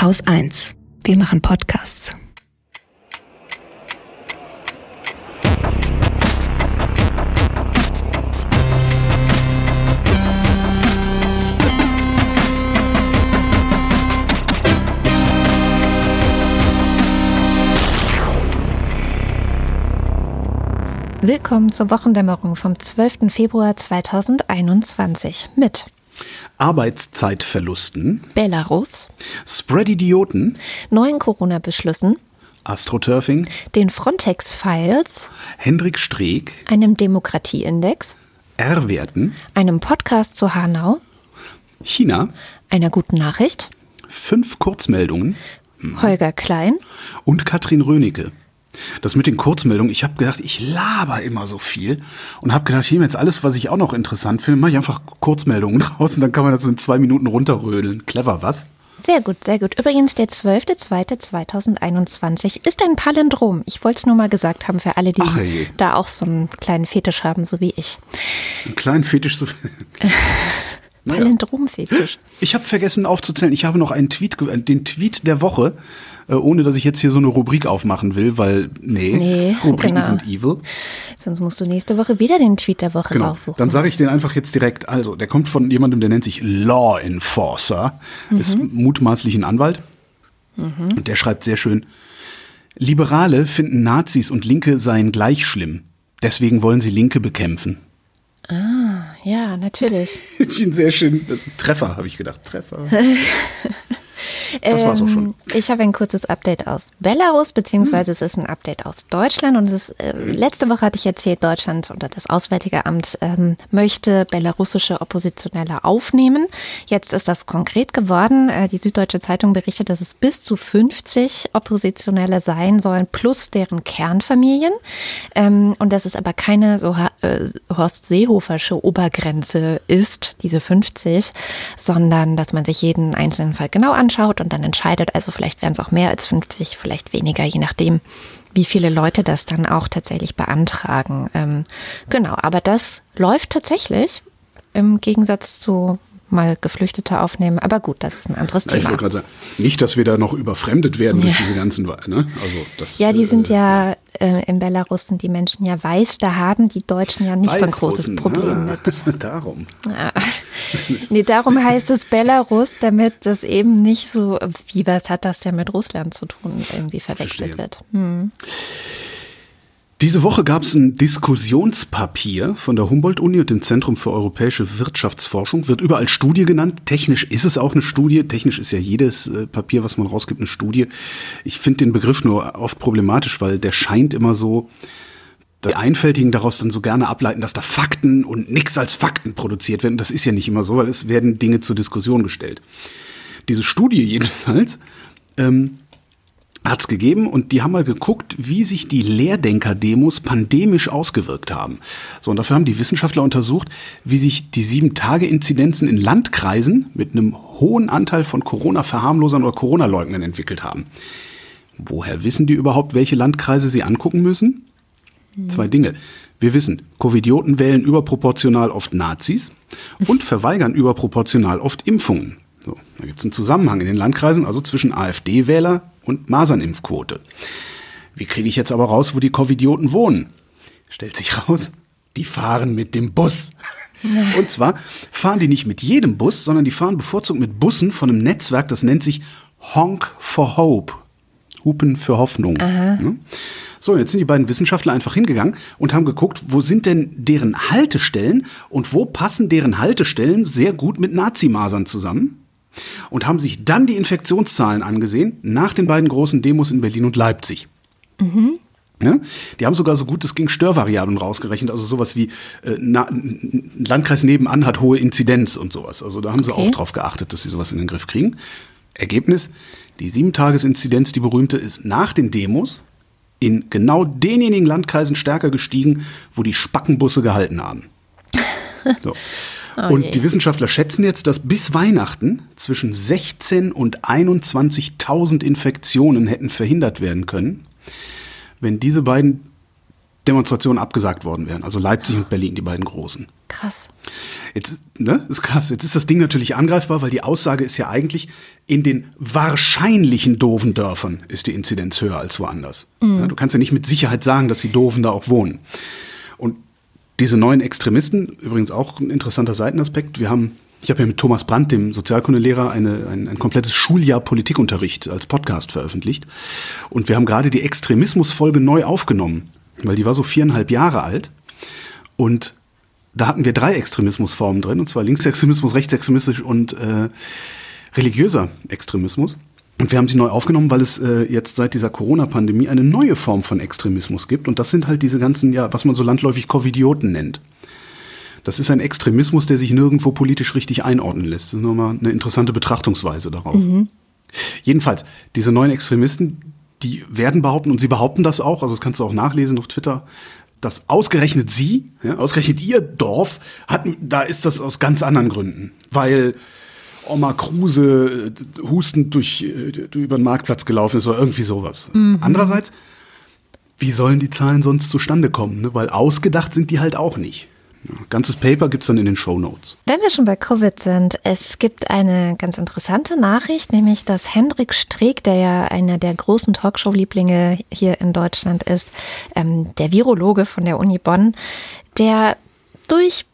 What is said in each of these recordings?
Haus 1. Wir machen Podcasts. Willkommen zur Wochendämmerung vom 12. Februar 2021 mit Arbeitszeitverlusten, Belarus, Spread-Idioten, neuen Corona-Beschlüssen, Astroturfing, den Frontex-Files, Hendrik Streeck, einem Demokratieindex, R-Werten, einem Podcast zu Hanau, China, einer guten Nachricht, fünf Kurzmeldungen. Holger Klein, und Katrin Rönecke. Das mit den Kurzmeldungen, ich habe gedacht, ich laber immer so viel und habe gedacht, hier jetzt alles, was ich auch noch interessant finde, mache ich einfach Kurzmeldungen draus und dann kann man das in zwei Minuten runterrödeln. Clever, was? Sehr gut, sehr gut. Übrigens, der 12.02.2021 ist ein Palindrom. Ich wollte es nur mal gesagt haben für alle, die Ach, da auch so einen kleinen Fetisch haben, so wie ich. Einen kleinen Fetisch. So. Palindrom-Fetisch. Ich habe vergessen aufzuzählen. Ich habe noch einen Tweet, den Tweet der Woche, ohne dass ich jetzt hier so eine Rubrik aufmachen will, weil nee, Nee, Rubriken genau. sind evil. Sonst musst du nächste Woche wieder den Tweet der Woche Genau. raussuchen. Dann sage ich den einfach jetzt direkt. Also, der kommt von jemandem, der nennt sich Law Enforcer, ist mutmaßlich ein Anwalt. Und der schreibt sehr schön: Liberale finden Nazis und Linke seien gleich schlimm. Deswegen wollen sie Linke bekämpfen. ja, natürlich. Ich finde sehr schön. Das ist ein Treffer, habe ich gedacht. Treffer. Das war's auch schon. Ähm, Ich habe ein kurzes Update aus Belarus, beziehungsweise es ist ein Update aus Deutschland. Und ist, äh, letzte Woche hatte ich erzählt, Deutschland oder das Auswärtige Amt ähm, möchte belarussische Oppositionelle aufnehmen. Jetzt ist das konkret geworden. Äh, die Süddeutsche Zeitung berichtet, dass es bis zu 50 Oppositionelle sein sollen, plus deren Kernfamilien. Ähm, und dass es aber keine so äh, Horst Seehofersche Obergrenze ist, diese 50, sondern dass man sich jeden einzelnen Fall genau anschaut und dann entscheidet, also vielleicht wären es auch mehr als 50, vielleicht weniger, je nachdem, wie viele Leute das dann auch tatsächlich beantragen. Ähm, genau, aber das läuft tatsächlich im Gegensatz zu mal Geflüchtete aufnehmen. Aber gut, das ist ein anderes Ja, ich Thema. wollte gerade sagen, nicht, dass wir da noch überfremdet werden durch diese ganzen, ne? Also das, Ja, die sind äh, ja äh, in Belarus sind die Menschen ja weiß, da haben die Deutschen ja nicht so ein großes. Problem ah, mit. Darum. Nee, darum heißt es Belarus, damit das eben nicht so, wie was hat das denn mit Russland zu tun, irgendwie verwechselt Verstehe. wird. Hm. Diese Woche gab es ein Diskussionspapier von der Humboldt-Uni und dem Zentrum für europäische Wirtschaftsforschung. Wird überall Studie genannt. Technisch ist es auch eine Studie. Technisch ist ja jedes äh, Papier, was man rausgibt, eine Studie. Ich finde den Begriff nur oft problematisch, weil der scheint immer so, die Einfältigen daraus dann so gerne ableiten, dass da Fakten und nichts als Fakten produziert werden. Das ist ja nicht immer so, weil es werden Dinge zur Diskussion gestellt. Diese Studie jedenfalls hat's gegeben und die haben mal geguckt, wie sich die Lehrdenker-Demos pandemisch ausgewirkt haben. So, und dafür haben die Wissenschaftler untersucht, wie sich die Sieben-Tage-Inzidenzen in Landkreisen mit einem hohen Anteil von Corona-Verharmlosern oder Corona-Leugnern entwickelt haben. Woher wissen die überhaupt, welche Landkreise sie angucken müssen? Zwei Dinge. Wir wissen, Covidioten wählen überproportional oft Nazis und verweigern überproportional oft Impfungen. So, da gibt es einen Zusammenhang in den Landkreisen, also zwischen AfD-Wähler und Masernimpfquote. Wie kriege ich jetzt aber raus, wo die Covidioten wohnen? Stellt sich raus, die fahren mit dem Bus. Und zwar fahren die nicht mit jedem Bus, sondern die fahren bevorzugt mit Bussen von einem Netzwerk, das nennt sich Honk for Hope. Hupen für Hoffnung. Ne? So, jetzt sind die beiden Wissenschaftler einfach hingegangen und haben geguckt, wo sind denn deren Haltestellen und wo passen deren Haltestellen sehr gut mit Nazimasern zusammen und haben sich dann die Infektionszahlen angesehen nach den beiden großen Demos in Berlin und Leipzig. Ja? Die haben sogar so gut es ging Störvariablen rausgerechnet, also sowas wie äh, na, ein Landkreis nebenan hat hohe Inzidenz und sowas. Also da haben sie Okay. auch drauf geachtet, dass sie sowas in den Griff kriegen. Ergebnis, die Sieben-Tages-Inzidenz, die berühmte, ist nach den Demos in genau denjenigen Landkreisen stärker gestiegen, wo die Spackenbusse gehalten haben. So. Und je. die Wissenschaftler schätzen jetzt, dass bis Weihnachten zwischen 16 und 21.000 Infektionen hätten verhindert werden können, wenn diese beiden Demonstrationen abgesagt worden wären. Also Leipzig und Berlin, die beiden großen. Krass. Jetzt, ne, ist krass. Jetzt ist das Ding natürlich angreifbar, weil die Aussage ist ja eigentlich, in den wahrscheinlichen doofen Dörfern ist die Inzidenz höher als woanders. Mhm. Du kannst ja nicht mit Sicherheit sagen, dass die Doofen da auch wohnen. Diese neuen Extremisten, übrigens auch ein interessanter Seitenaspekt, wir haben ich habe ja mit Thomas Brandt, dem Sozialkundelehrer, eine, ein, ein komplettes Schuljahr Politikunterricht als Podcast veröffentlicht. Und wir haben gerade die Extremismusfolge neu aufgenommen, weil die war so viereinhalb Jahre alt. Und da hatten wir drei Extremismusformen drin, und zwar Linksextremismus, Rechtsextremismus und äh, religiöser Extremismus. Und wir haben sie neu aufgenommen, weil es äh, jetzt seit dieser Corona-Pandemie eine neue Form von Extremismus gibt. Und das sind halt diese ganzen, ja, was man so landläufig Covidioten nennt. Das ist ein Extremismus, der sich nirgendwo politisch richtig einordnen lässt. Das ist nochmal eine interessante Betrachtungsweise darauf. Mhm. Jedenfalls, diese neuen Extremisten, die werden behaupten, und sie behaupten das auch, also das kannst du auch nachlesen auf Twitter, dass ausgerechnet sie, ja, ausgerechnet ihr Dorf, hat, da ist das aus ganz anderen Gründen. Weil Oma Kruse äh, hustend durch, äh, über den Marktplatz gelaufen ist oder irgendwie sowas. Mhm. Andererseits, wie sollen die Zahlen sonst zustande kommen? Ne? Weil ausgedacht sind die halt auch nicht. Ganzes Paper gibt es dann in den Show Notes. Wenn wir schon bei Covid sind, es gibt eine ganz interessante Nachricht, nämlich dass Hendrik Streeck, der ja einer der großen Talkshow-Lieblinge hier in Deutschland ist, ähm, der Virologe von der Uni Bonn, der durch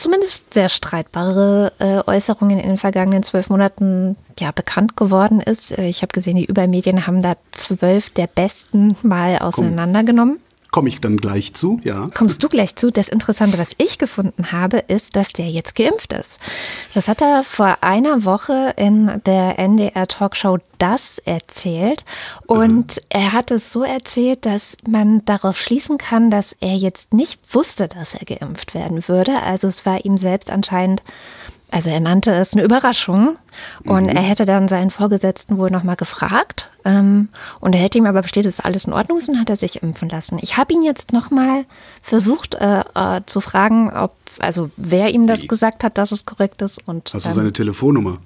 zumindest sehr streitbare äh, Äußerungen in den vergangenen zwölf Monaten ja bekannt geworden ist. Äh, ich habe gesehen, die Übermedien haben da zwölf der besten mal auseinandergenommen. Komme ich dann gleich zu, ja. Kommst du gleich zu? Das Interessante, was ich gefunden habe, ist, dass der jetzt geimpft ist. Das hat er vor einer Woche in der NDR Talkshow Das erzählt. Und mhm. er hat es so erzählt, dass man darauf schließen kann, dass er jetzt nicht wusste, dass er geimpft werden würde. Also es war ihm selbst anscheinend also er nannte es eine Überraschung und mhm. er hätte dann seinen Vorgesetzten wohl nochmal gefragt ähm, und er hätte ihm aber bestätigt, dass alles in Ordnung ist und hat er sich impfen lassen. Ich habe ihn jetzt nochmal versucht äh, äh, zu fragen, ob also wer ihm das gesagt hat, dass es korrekt ist. Und Hast du seine Telefonnummer?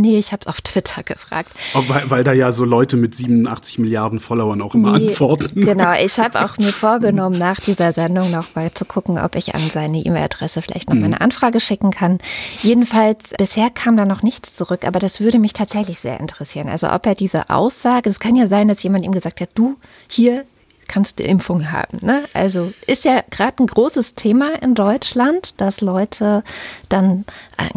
Nee, ich habe es auf Twitter gefragt. Weil, weil da ja so Leute mit 87 Milliarden Followern auch immer nee, antworten. Genau, ich habe auch mir vorgenommen, nach dieser Sendung noch mal zu gucken, ob ich an seine E-Mail-Adresse vielleicht noch mal eine Anfrage schicken kann. Jedenfalls, bisher kam da noch nichts zurück, aber das würde mich tatsächlich sehr interessieren. Also ob er diese Aussage, es kann ja sein, dass jemand ihm gesagt hat, du, hier, kannst du Impfung haben. Ne? Also ist ja gerade ein großes Thema in Deutschland, dass Leute dann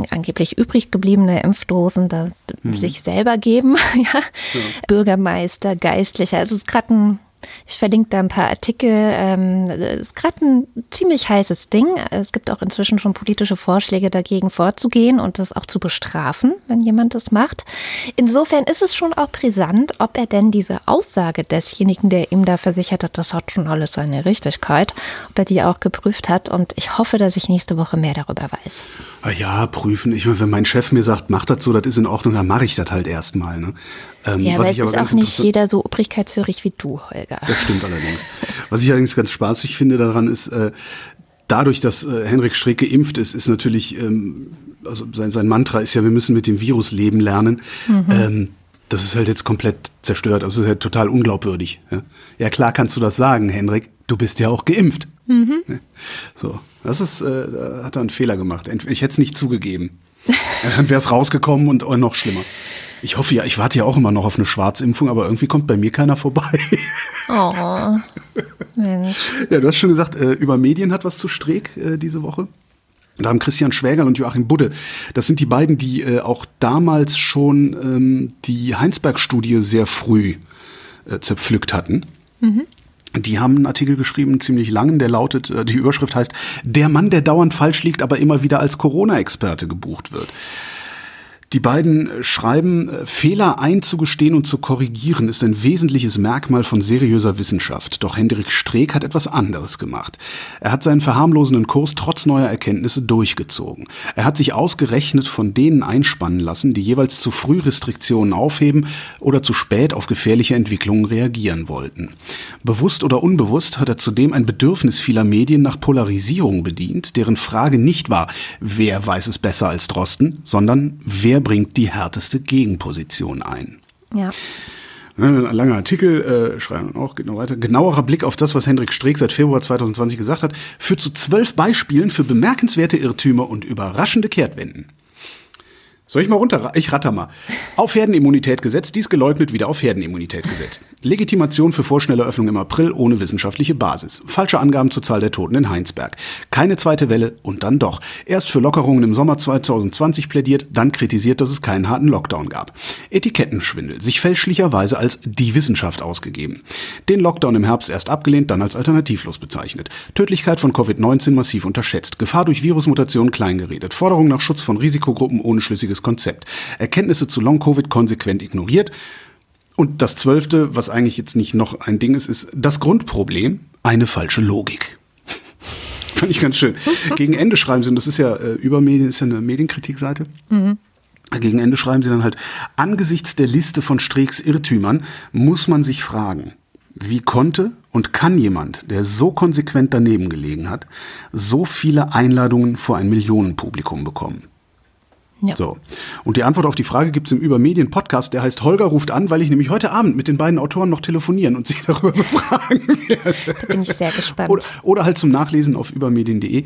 angeblich übrig gebliebene Impfdosen da mhm. sich selber geben. ja? ja? Bürgermeister, Geistliche. Also es ist gerade ein ich verlinke da ein paar Artikel. Ähm, ist gerade ein ziemlich heißes Ding. Es gibt auch inzwischen schon politische Vorschläge dagegen vorzugehen und das auch zu bestrafen, wenn jemand das macht. Insofern ist es schon auch brisant, ob er denn diese Aussage desjenigen, der ihm da versichert hat, das hat schon alles seine Richtigkeit, ob er die auch geprüft hat. Und ich hoffe, dass ich nächste Woche mehr darüber weiß. Ja, prüfen. Ich meine, wenn mein Chef mir sagt, mach das so, das ist in Ordnung, dann mache ich das halt erstmal. Ne? Ähm, ja, aber es ist auch nicht jeder so obrigkeitshörig wie du, Holger. Das stimmt allerdings. Was ich allerdings ganz spaßig finde daran ist, äh, dadurch, dass äh, Henrik Streeck geimpft ist, ist natürlich, ähm, also sein, sein Mantra ist ja, wir müssen mit dem Virus leben lernen. Mhm. Ähm, das ist halt jetzt komplett zerstört. Also es ist halt total unglaubwürdig. Ja? ja, klar kannst du das sagen, Henrik. Du bist ja auch geimpft. Mhm. So, das ist, äh, da hat er einen Fehler gemacht. Ich hätte es nicht zugegeben. Dann wäre es rausgekommen und noch schlimmer. Ich hoffe ja, ich warte ja auch immer noch auf eine Schwarzimpfung, aber irgendwie kommt bei mir keiner vorbei. Oh, Mensch. Ja, du hast schon gesagt, äh, über Medien hat was zu Streeck äh, diese Woche. Da haben Christian Schwägerl und Joachim Budde, das sind die beiden, die äh, auch damals schon ähm, die Heinsberg-Studie sehr früh zerpflückt hatten. Mhm. Die haben einen Artikel geschrieben, ziemlich langen, der lautet, die Überschrift heißt, der Mann, der dauernd falsch liegt, aber immer wieder als Corona-Experte gebucht wird. Die beiden schreiben, äh, Fehler einzugestehen und zu korrigieren ist ein wesentliches Merkmal von seriöser Wissenschaft. Doch Hendrik Streeck hat etwas anderes gemacht. Er hat seinen verharmlosenden Kurs trotz neuer Erkenntnisse durchgezogen. Er hat sich ausgerechnet von denen einspannen lassen, die jeweils zu früh Restriktionen aufheben oder zu spät auf gefährliche Entwicklungen reagieren wollten. Bewusst oder unbewusst hat er zudem ein Bedürfnis vieler Medien nach Polarisierung bedient, deren Frage nicht war, wer weiß es besser als Drosten, sondern wer bringt die härteste Gegenposition ein. Ja. Ein langer Artikel, äh, schreiben auch, geht noch weiter. Genauerer Blick auf das, was Hendrik Streeck seit Februar 2020 gesagt hat, führt zu zwölf Beispielen für bemerkenswerte Irrtümer und überraschende Kehrtwenden. Soll ich mal runter? Ich ratter mal. Auf Herdenimmunität gesetzt, dies geleugnet, wieder auf Herdenimmunität gesetzt. Legitimation für vorschnelle Öffnung im April ohne wissenschaftliche Basis. Falsche Angaben zur Zahl der Toten in Heinsberg. Keine zweite Welle und dann doch. Erst für Lockerungen im Sommer 2020 plädiert, dann kritisiert, dass es keinen harten Lockdown gab. Etikettenschwindel, sich fälschlicherweise als die Wissenschaft ausgegeben. Den Lockdown im Herbst erst abgelehnt, dann als alternativlos bezeichnet. Tödlichkeit von Covid-19 massiv unterschätzt. Gefahr durch Virusmutationen kleingeredet. Forderung nach Schutz von Risikogruppen ohne schlüssiges Konzept. Erkenntnisse zu Long-Covid konsequent ignoriert. Und das zwölfte, was eigentlich jetzt nicht noch ein Ding ist, ist das Grundproblem, eine falsche Logik. Fand ich ganz schön. Gegen Ende schreiben sie, und das ist ja äh, über Medien, ist ja eine Medienkritikseite. Gegen Ende schreiben sie dann halt, angesichts der Liste von Streeks Irrtümern muss man sich fragen, wie konnte und kann jemand, der so konsequent daneben gelegen hat, so viele Einladungen vor ein Millionenpublikum bekommen? Ja. So. Und die Antwort auf die Frage gibt's im Übermedien-Podcast, der heißt Holger ruft an, weil ich nämlich heute Abend mit den beiden Autoren noch telefonieren und sie darüber befragen werde. Da bin ich sehr gespannt. Oder, oder halt zum Nachlesen auf übermedien.de.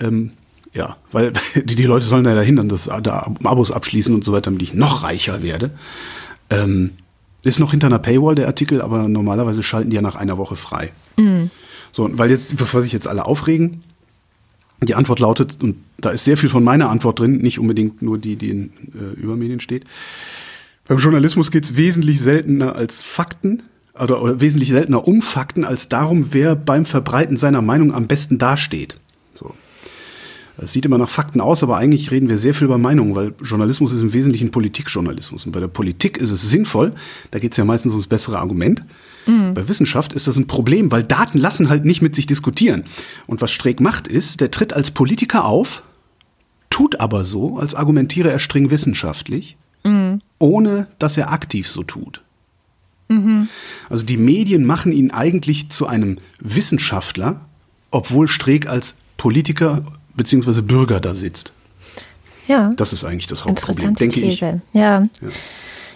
Ähm, ja, weil die, die Leute sollen ja dahin dann das da Abos abschließen und so weiter, damit ich noch reicher werde. Ähm, ist noch hinter einer Paywall der Artikel, aber normalerweise schalten die ja nach einer Woche frei. So, und weil jetzt, bevor sich jetzt alle aufregen, die Antwort lautet, und da ist sehr viel von meiner Antwort drin, nicht unbedingt nur die, die in äh, Übermedien steht. Beim Journalismus geht es wesentlich seltener als Fakten oder, oder wesentlich seltener um Fakten als darum, wer beim Verbreiten seiner Meinung am besten dasteht. So. Es sieht immer nach Fakten aus, aber eigentlich reden wir sehr viel über Meinungen, weil Journalismus ist im Wesentlichen Politikjournalismus. Und bei der Politik ist es sinnvoll, da geht es ja meistens ums bessere Argument. Bei Wissenschaft ist das ein Problem, weil Daten lassen halt nicht mit sich diskutieren. Und was Streeck macht ist, der tritt als Politiker auf, tut aber so, als argumentiere er streng wissenschaftlich, ohne dass er aktiv so tut. Also die Medien machen ihn eigentlich zu einem Wissenschaftler, obwohl Streeck als Politiker bzw. Bürger da sitzt. ja. Das ist eigentlich das Hauptproblem, denke ich. These. Ja.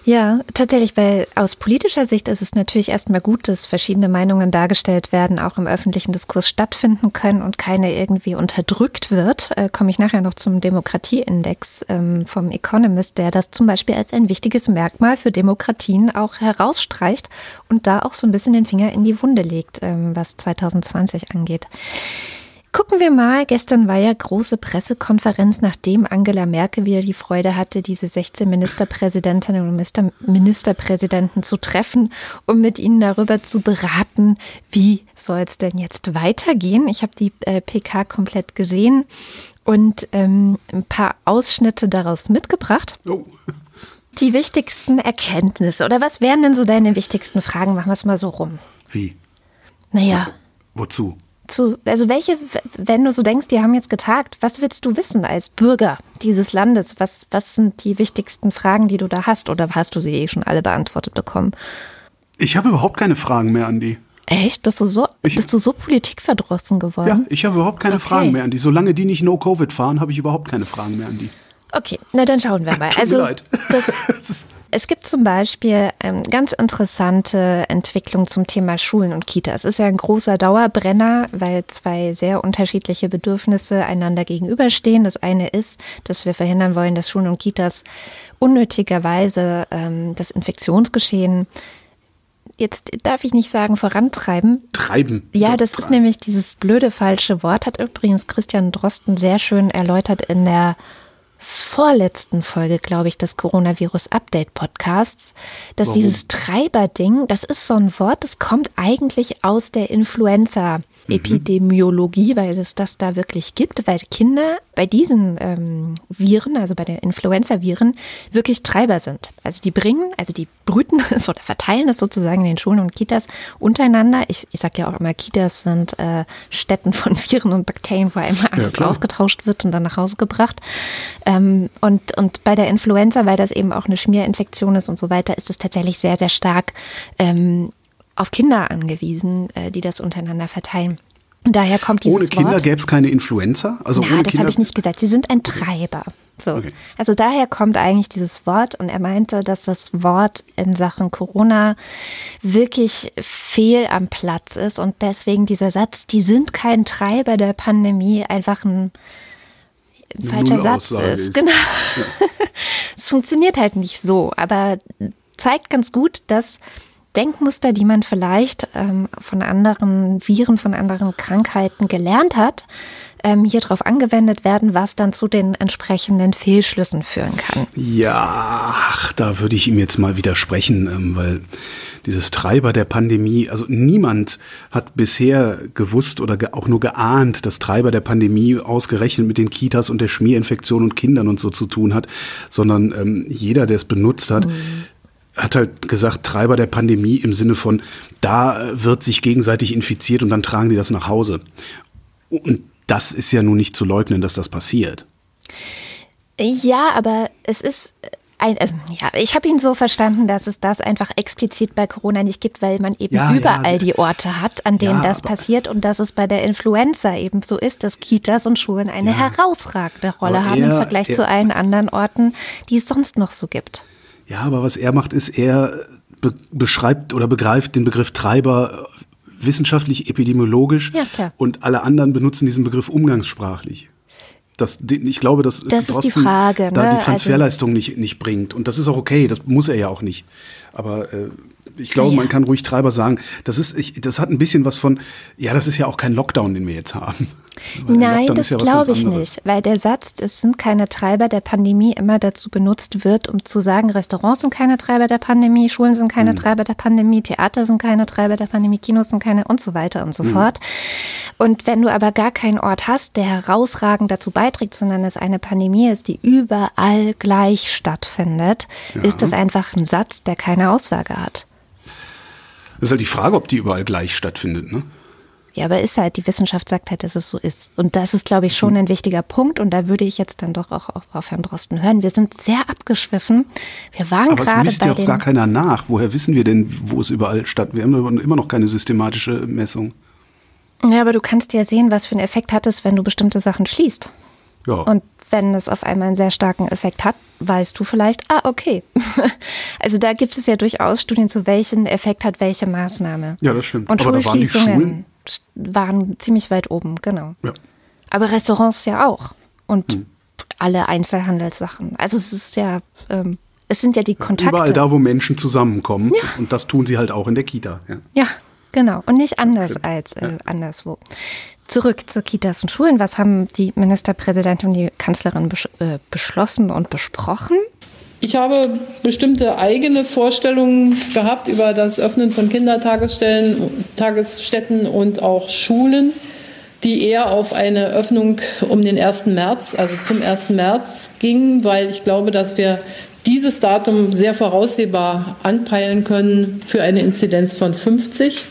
ja. tatsächlich, weil aus politischer Sicht ist es natürlich erstmal gut, dass verschiedene Meinungen dargestellt werden, auch im öffentlichen Diskurs stattfinden können und keine irgendwie unterdrückt wird. Äh, Komme ich nachher noch zum Demokratieindex ähm, vom Economist, der das zum Beispiel als ein wichtiges Merkmal für Demokratien auch herausstreicht und da auch so ein bisschen den Finger in die Wunde legt, ähm, was 2020 angeht. Gucken wir mal, gestern war ja große Pressekonferenz, nachdem Angela Merkel wieder die Freude hatte, diese 16 Ministerpräsidentinnen und Minister Ministerpräsidenten zu treffen, um mit ihnen darüber zu beraten, wie soll es denn jetzt weitergehen. Ich habe die äh, PK komplett gesehen und ähm, ein paar Ausschnitte daraus mitgebracht. Oh. Die wichtigsten Erkenntnisse oder was wären denn so deine wichtigsten Fragen? Machen wir es mal so rum. Wie? Naja, Wozu? Zu, also welche, wenn du so denkst, die haben jetzt getagt, was willst du wissen als Bürger dieses Landes? Was, was sind die wichtigsten Fragen, die du da hast? Oder hast du sie eh schon alle beantwortet bekommen? Ich habe überhaupt keine Fragen mehr an die. Echt? Bist du so, Ich- bist du so politikverdrossen Ja, geworden? ich habe überhaupt keine Okay. Fragen mehr an die. Solange die nicht No-Covid fahren, habe ich überhaupt keine Fragen mehr an die. Okay, na dann schauen wir mal. Tut mir Also leid. das, Das ist, Es gibt zum Beispiel ähm, ganz interessante Entwicklung zum Thema Schulen und Kitas. Es ist ja ein großer Dauerbrenner, weil zwei sehr unterschiedliche Bedürfnisse einander gegenüberstehen. Das eine ist, dass wir verhindern wollen, dass Schulen und Kitas unnötigerweise ähm, das Infektionsgeschehen Jetzt darf ich nicht sagen vorantreiben. treiben. Ja, das ist nämlich dieses blöde falsche Wort, hat übrigens Christian Drosten sehr schön erläutert in der vorletzten Folge, glaube ich, des Coronavirus-Update-Podcasts, dass Warum? dieses Treiberding, das ist so ein Wort, das kommt eigentlich aus der Influenza-Epidemiologie, weil es das da wirklich gibt, weil Kinder bei diesen ähm, Viren, also bei den Influenza-Viren, wirklich Treiber sind. Also die bringen, also die brüten es oder verteilen es sozusagen in den Schulen und Kitas untereinander. Ich, ich sage ja auch immer, Kitas sind äh, Städten von Viren und Bakterien, wo einmal alles klar. ausgetauscht wird und dann nach Hause gebracht. Ähm, und, und bei der Influenza, weil das eben auch eine Schmierinfektion ist und so weiter, ist es tatsächlich sehr, sehr stark ähm, auf Kinder angewiesen, äh, die das untereinander verteilen. Und daher kommt dieses Ohne Kinder gäbe es keine Influenza. Also Na, das habe ich nicht gesagt. Sie sind ein Treiber. So. Okay. Also daher kommt eigentlich dieses Wort und er meinte, dass das Wort in Sachen Corona wirklich fehl am Platz ist und deswegen dieser Satz, die sind kein Treiber der Pandemie, einfach ein, ein falscher Satz ist. ist. Genau. Ja. es funktioniert halt nicht so, aber zeigt ganz gut, dass Denkmuster, die man vielleicht ähm, von anderen Viren, von anderen Krankheiten gelernt hat, ähm, hier drauf angewendet werden, was dann zu den entsprechenden Fehlschlüssen führen kann. Ja, ach, da würde ich ihm jetzt mal widersprechen, ähm, weil dieses Treiber der Pandemie, also niemand hat bisher gewusst oder auch nur geahnt, dass Treiber der Pandemie ausgerechnet mit den Kitas und der Schmierinfektion und Kindern und so zu tun hat, sondern ähm, jeder, der es benutzt hat, mhm hat halt gesagt, Treiber der Pandemie im Sinne von, da wird sich gegenseitig infiziert und dann tragen die das nach Hause. Und das ist ja nun nicht zu leugnen, dass das passiert. Ja, aber es ist ein, äh, ja, ich habe ihn so verstanden, dass es das einfach explizit bei Corona nicht gibt, weil man eben ja, überall ja. die Orte hat, an denen ja, das passiert und dass es bei der Influenza eben so ist, dass Kitas und Schulen eine herausragende Rolle haben er, im Vergleich er, zu allen anderen Orten, die es sonst noch so gibt. Ja, aber was er macht, ist, er be beschreibt oder begreift den Begriff Treiber wissenschaftlich, epidemiologisch ja, und alle anderen benutzen diesen Begriff umgangssprachlich. Das, ich glaube, dass das ist die Frage, ne? da die also Transferleistung also, nicht, nicht bringt. Und das ist auch okay, das muss er ja auch nicht. Aber äh, ich glaube, ja. man kann ruhig Treiber sagen. Das ist, ich, das hat ein bisschen was von, ja, das ist ja auch kein Lockdown, den wir jetzt haben. Nein, das ja glaube ich nicht, weil der Satz, es sind keine Treiber der Pandemie, immer dazu benutzt wird, um zu sagen, Restaurants sind keine Treiber der Pandemie, Schulen sind keine hm. Treiber der Pandemie, Theater sind keine Treiber der Pandemie, Kinos sind keine und so weiter und so hm. fort. Und wenn du aber gar keinen Ort hast, der herausragend dazu beiträgt, sondern es eine Pandemie ist, die überall gleich stattfindet, ja. ist das einfach ein Satz, der keine Aussage hat. Das ist halt die Frage, ob die überall gleich stattfindet, ne? Ja, aber ist halt, die Wissenschaft sagt halt, dass es so ist. Und das ist, glaube ich, schon ein wichtiger Punkt. Und da würde ich jetzt dann doch auch auf Herrn Drosten hören. Wir sind sehr abgeschwiffen. Wir waren aber gerade bei es misst ja auch gar keiner nach. Woher wissen wir denn, wo es überall statt? Wir haben immer noch keine systematische Messung. Ja, aber du kannst ja sehen, was für einen Effekt hat es, wenn du bestimmte Sachen schließt. Ja. Und wenn es auf einmal einen sehr starken Effekt hat, weißt du vielleicht, ah, okay. also da gibt es ja durchaus Studien zu welchen Effekt hat welche Maßnahme. Ja, das stimmt. Und Aber Schulschließungen waren ziemlich weit oben, genau. Ja. Aber Restaurants ja auch. Und hm. alle Einzelhandelssachen. Also es ist ja, ähm, es sind ja die Kontakte. Überall da, wo Menschen zusammenkommen. Ja. Und das tun sie halt auch in der Kita. Ja, ja genau. Und nicht anders okay. als äh, anderswo. Zurück zu Kitas und Schulen. Was haben die Ministerpräsidentin und die Kanzlerin besch äh, beschlossen und besprochen? Ich habe bestimmte eigene Vorstellungen gehabt über das Öffnen von Kindertagesstellen, Tagesstätten und auch Schulen, die eher auf eine Öffnung um den 1. März, also zum 1. März gingen, weil ich glaube, dass wir dieses Datum sehr voraussehbar anpeilen können für eine Inzidenz von 50.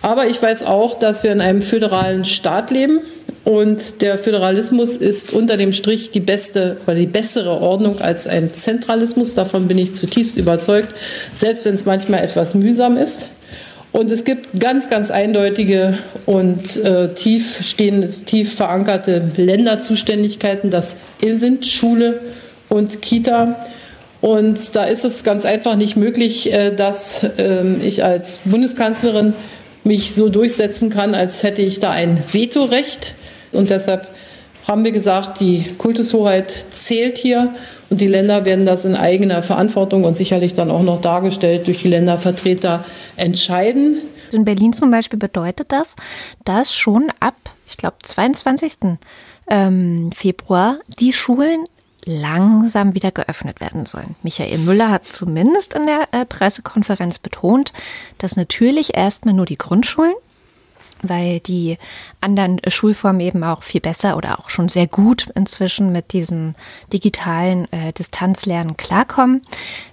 Aber ich weiß auch, dass wir in einem föderalen Staat leben und der Föderalismus ist unter dem Strich die beste oder die bessere Ordnung als ein Zentralismus. Davon bin ich zutiefst überzeugt, selbst wenn es manchmal etwas mühsam ist. Und es gibt ganz, ganz eindeutige und äh, tief stehende, tief verankerte Länderzuständigkeiten. Das sind Schule und Kita. Und da ist es ganz einfach nicht möglich, äh, dass äh, ich als Bundeskanzlerin mich so durchsetzen kann, als hätte ich da ein Vetorecht. Und deshalb haben wir gesagt, die Kultushoheit zählt hier und die Länder werden das in eigener Verantwortung und sicherlich dann auch noch dargestellt durch die Ländervertreter entscheiden. In Berlin zum Beispiel bedeutet das, dass schon ab, ich glaube, 22. Ähm, Februar die Schulen langsam wieder geöffnet werden sollen. Michael Müller hat zumindest in der äh, Pressekonferenz betont, dass natürlich erstmal nur die Grundschulen weil die anderen Schulformen eben auch viel besser oder auch schon sehr gut inzwischen mit diesem digitalen äh, Distanzlernen klarkommen.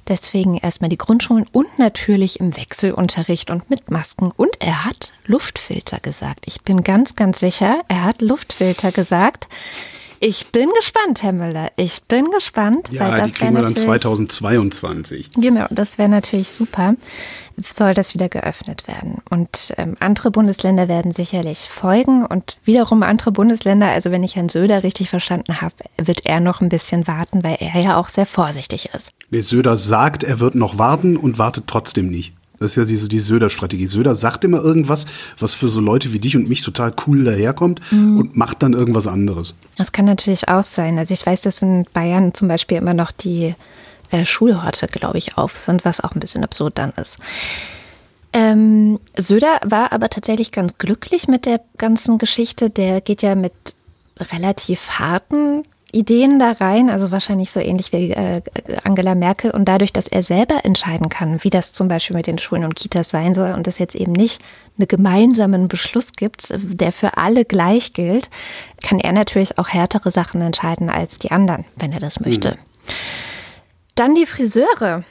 Deswegen erstmal die Grundschulen und natürlich im Wechselunterricht und mit Masken. Und er hat Luftfilter gesagt. Ich bin ganz, ganz sicher, er hat Luftfilter gesagt Ich bin gespannt, Herr Müller. Ich bin gespannt. Ja, weil das die kriegen wir dann natürlich- 2022. Genau, das wäre natürlich super. Soll das wieder geöffnet werden. Und ähm, andere Bundesländer werden sicherlich folgen. Und wiederum andere Bundesländer, also wenn ich Herrn Söder richtig verstanden habe, wird er noch ein bisschen warten, weil er ja auch sehr vorsichtig ist. Nee, Söder sagt, er wird noch warten und wartet trotzdem nicht. Das ist ja diese, die Söder-Strategie. Söder sagt immer irgendwas, was für so Leute wie dich und mich total cool daherkommt und macht dann irgendwas anderes. Das kann natürlich auch sein. Also ich weiß, dass in Bayern zum Beispiel immer noch die äh, Schulhorte, glaube ich, auf sind, was auch ein bisschen absurd dann ist. Ähm, Söder war aber tatsächlich ganz glücklich mit der ganzen Geschichte. Der geht ja mit relativ harten Ideen da rein, also wahrscheinlich so ähnlich wie äh, Angela Merkel. Und dadurch, dass er selber entscheiden kann, wie das zum Beispiel mit den Schulen und Kitas sein soll und es jetzt eben nicht einen gemeinsamen Beschluss gibt, der für alle gleich gilt, kann er natürlich auch härtere Sachen entscheiden als die anderen, wenn er das möchte. Dann die Friseure.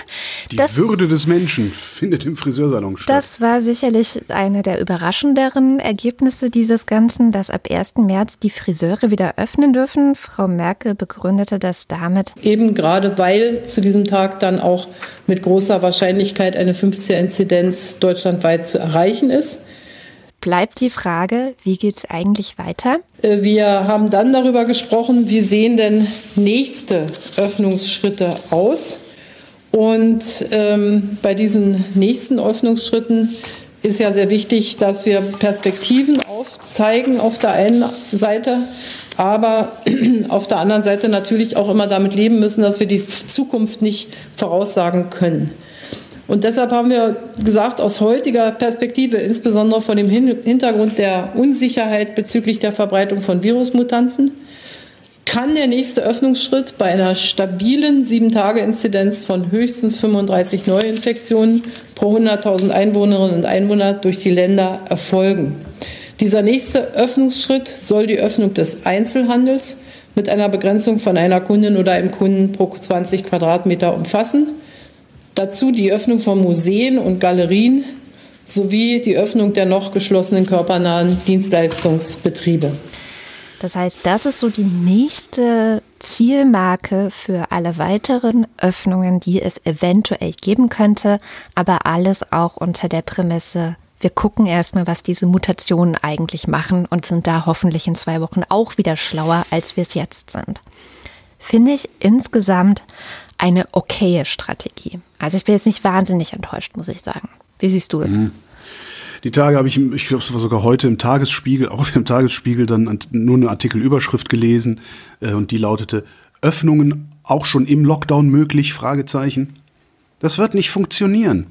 Die Das- Würde des Menschen findet im Friseursalon statt. Das war sicherlich eine der überraschenderen Ergebnisse dieses Ganzen, dass ab 1. März die Friseure wieder öffnen dürfen. Frau Merkel begründete das damit, Eben gerade weil zu diesem Tag dann auch mit großer Wahrscheinlichkeit eine 50er-Inzidenz deutschlandweit zu erreichen ist. bleibt die Frage, wie geht es eigentlich weiter? Äh, Wir haben dann darüber gesprochen, wie sehen denn nächste Öffnungsschritte aus. Und ähm, bei diesen nächsten Öffnungsschritten ist ja sehr wichtig, dass wir Perspektiven aufzeigen auf der einen Seite, aber auf der anderen Seite natürlich auch immer damit leben müssen, dass wir die Zukunft nicht voraussagen können. Und deshalb haben wir gesagt, aus heutiger Perspektive, insbesondere vor dem Hin- Hintergrund der Unsicherheit bezüglich der Verbreitung von Virusmutanten, kann der nächste Öffnungsschritt bei einer stabilen 7-Tage-Inzidenz von höchstens 35 Neuinfektionen pro 100.000 Einwohnerinnen und Einwohner durch die Länder erfolgen. Dieser nächste Öffnungsschritt soll die Öffnung des Einzelhandels mit einer Begrenzung von einer Kundin oder einem Kunden pro 20 Quadratmeter umfassen. Dazu die Öffnung von Museen und Galerien sowie die Öffnung der noch geschlossenen körpernahen Dienstleistungsbetriebe. Das heißt, das ist so die nächste Zielmarke für alle weiteren Öffnungen, die es eventuell geben könnte, aber alles auch unter der Prämisse, wir gucken erstmal, was diese Mutationen eigentlich machen und sind da hoffentlich in zwei Wochen auch wieder schlauer, als wir es jetzt sind. Finde ich insgesamt eine okaye Strategie. Also ich bin jetzt nicht wahnsinnig enttäuscht, muss ich sagen. Wie siehst du es? Die Tage habe ich, ich glaube, es war sogar heute im Tagesspiegel, auch im Tagesspiegel dann an- nur eine Artikelüberschrift gelesen äh, und die lautete Öffnungen auch schon im Lockdown möglich? Fragezeichen. Das wird nicht funktionieren.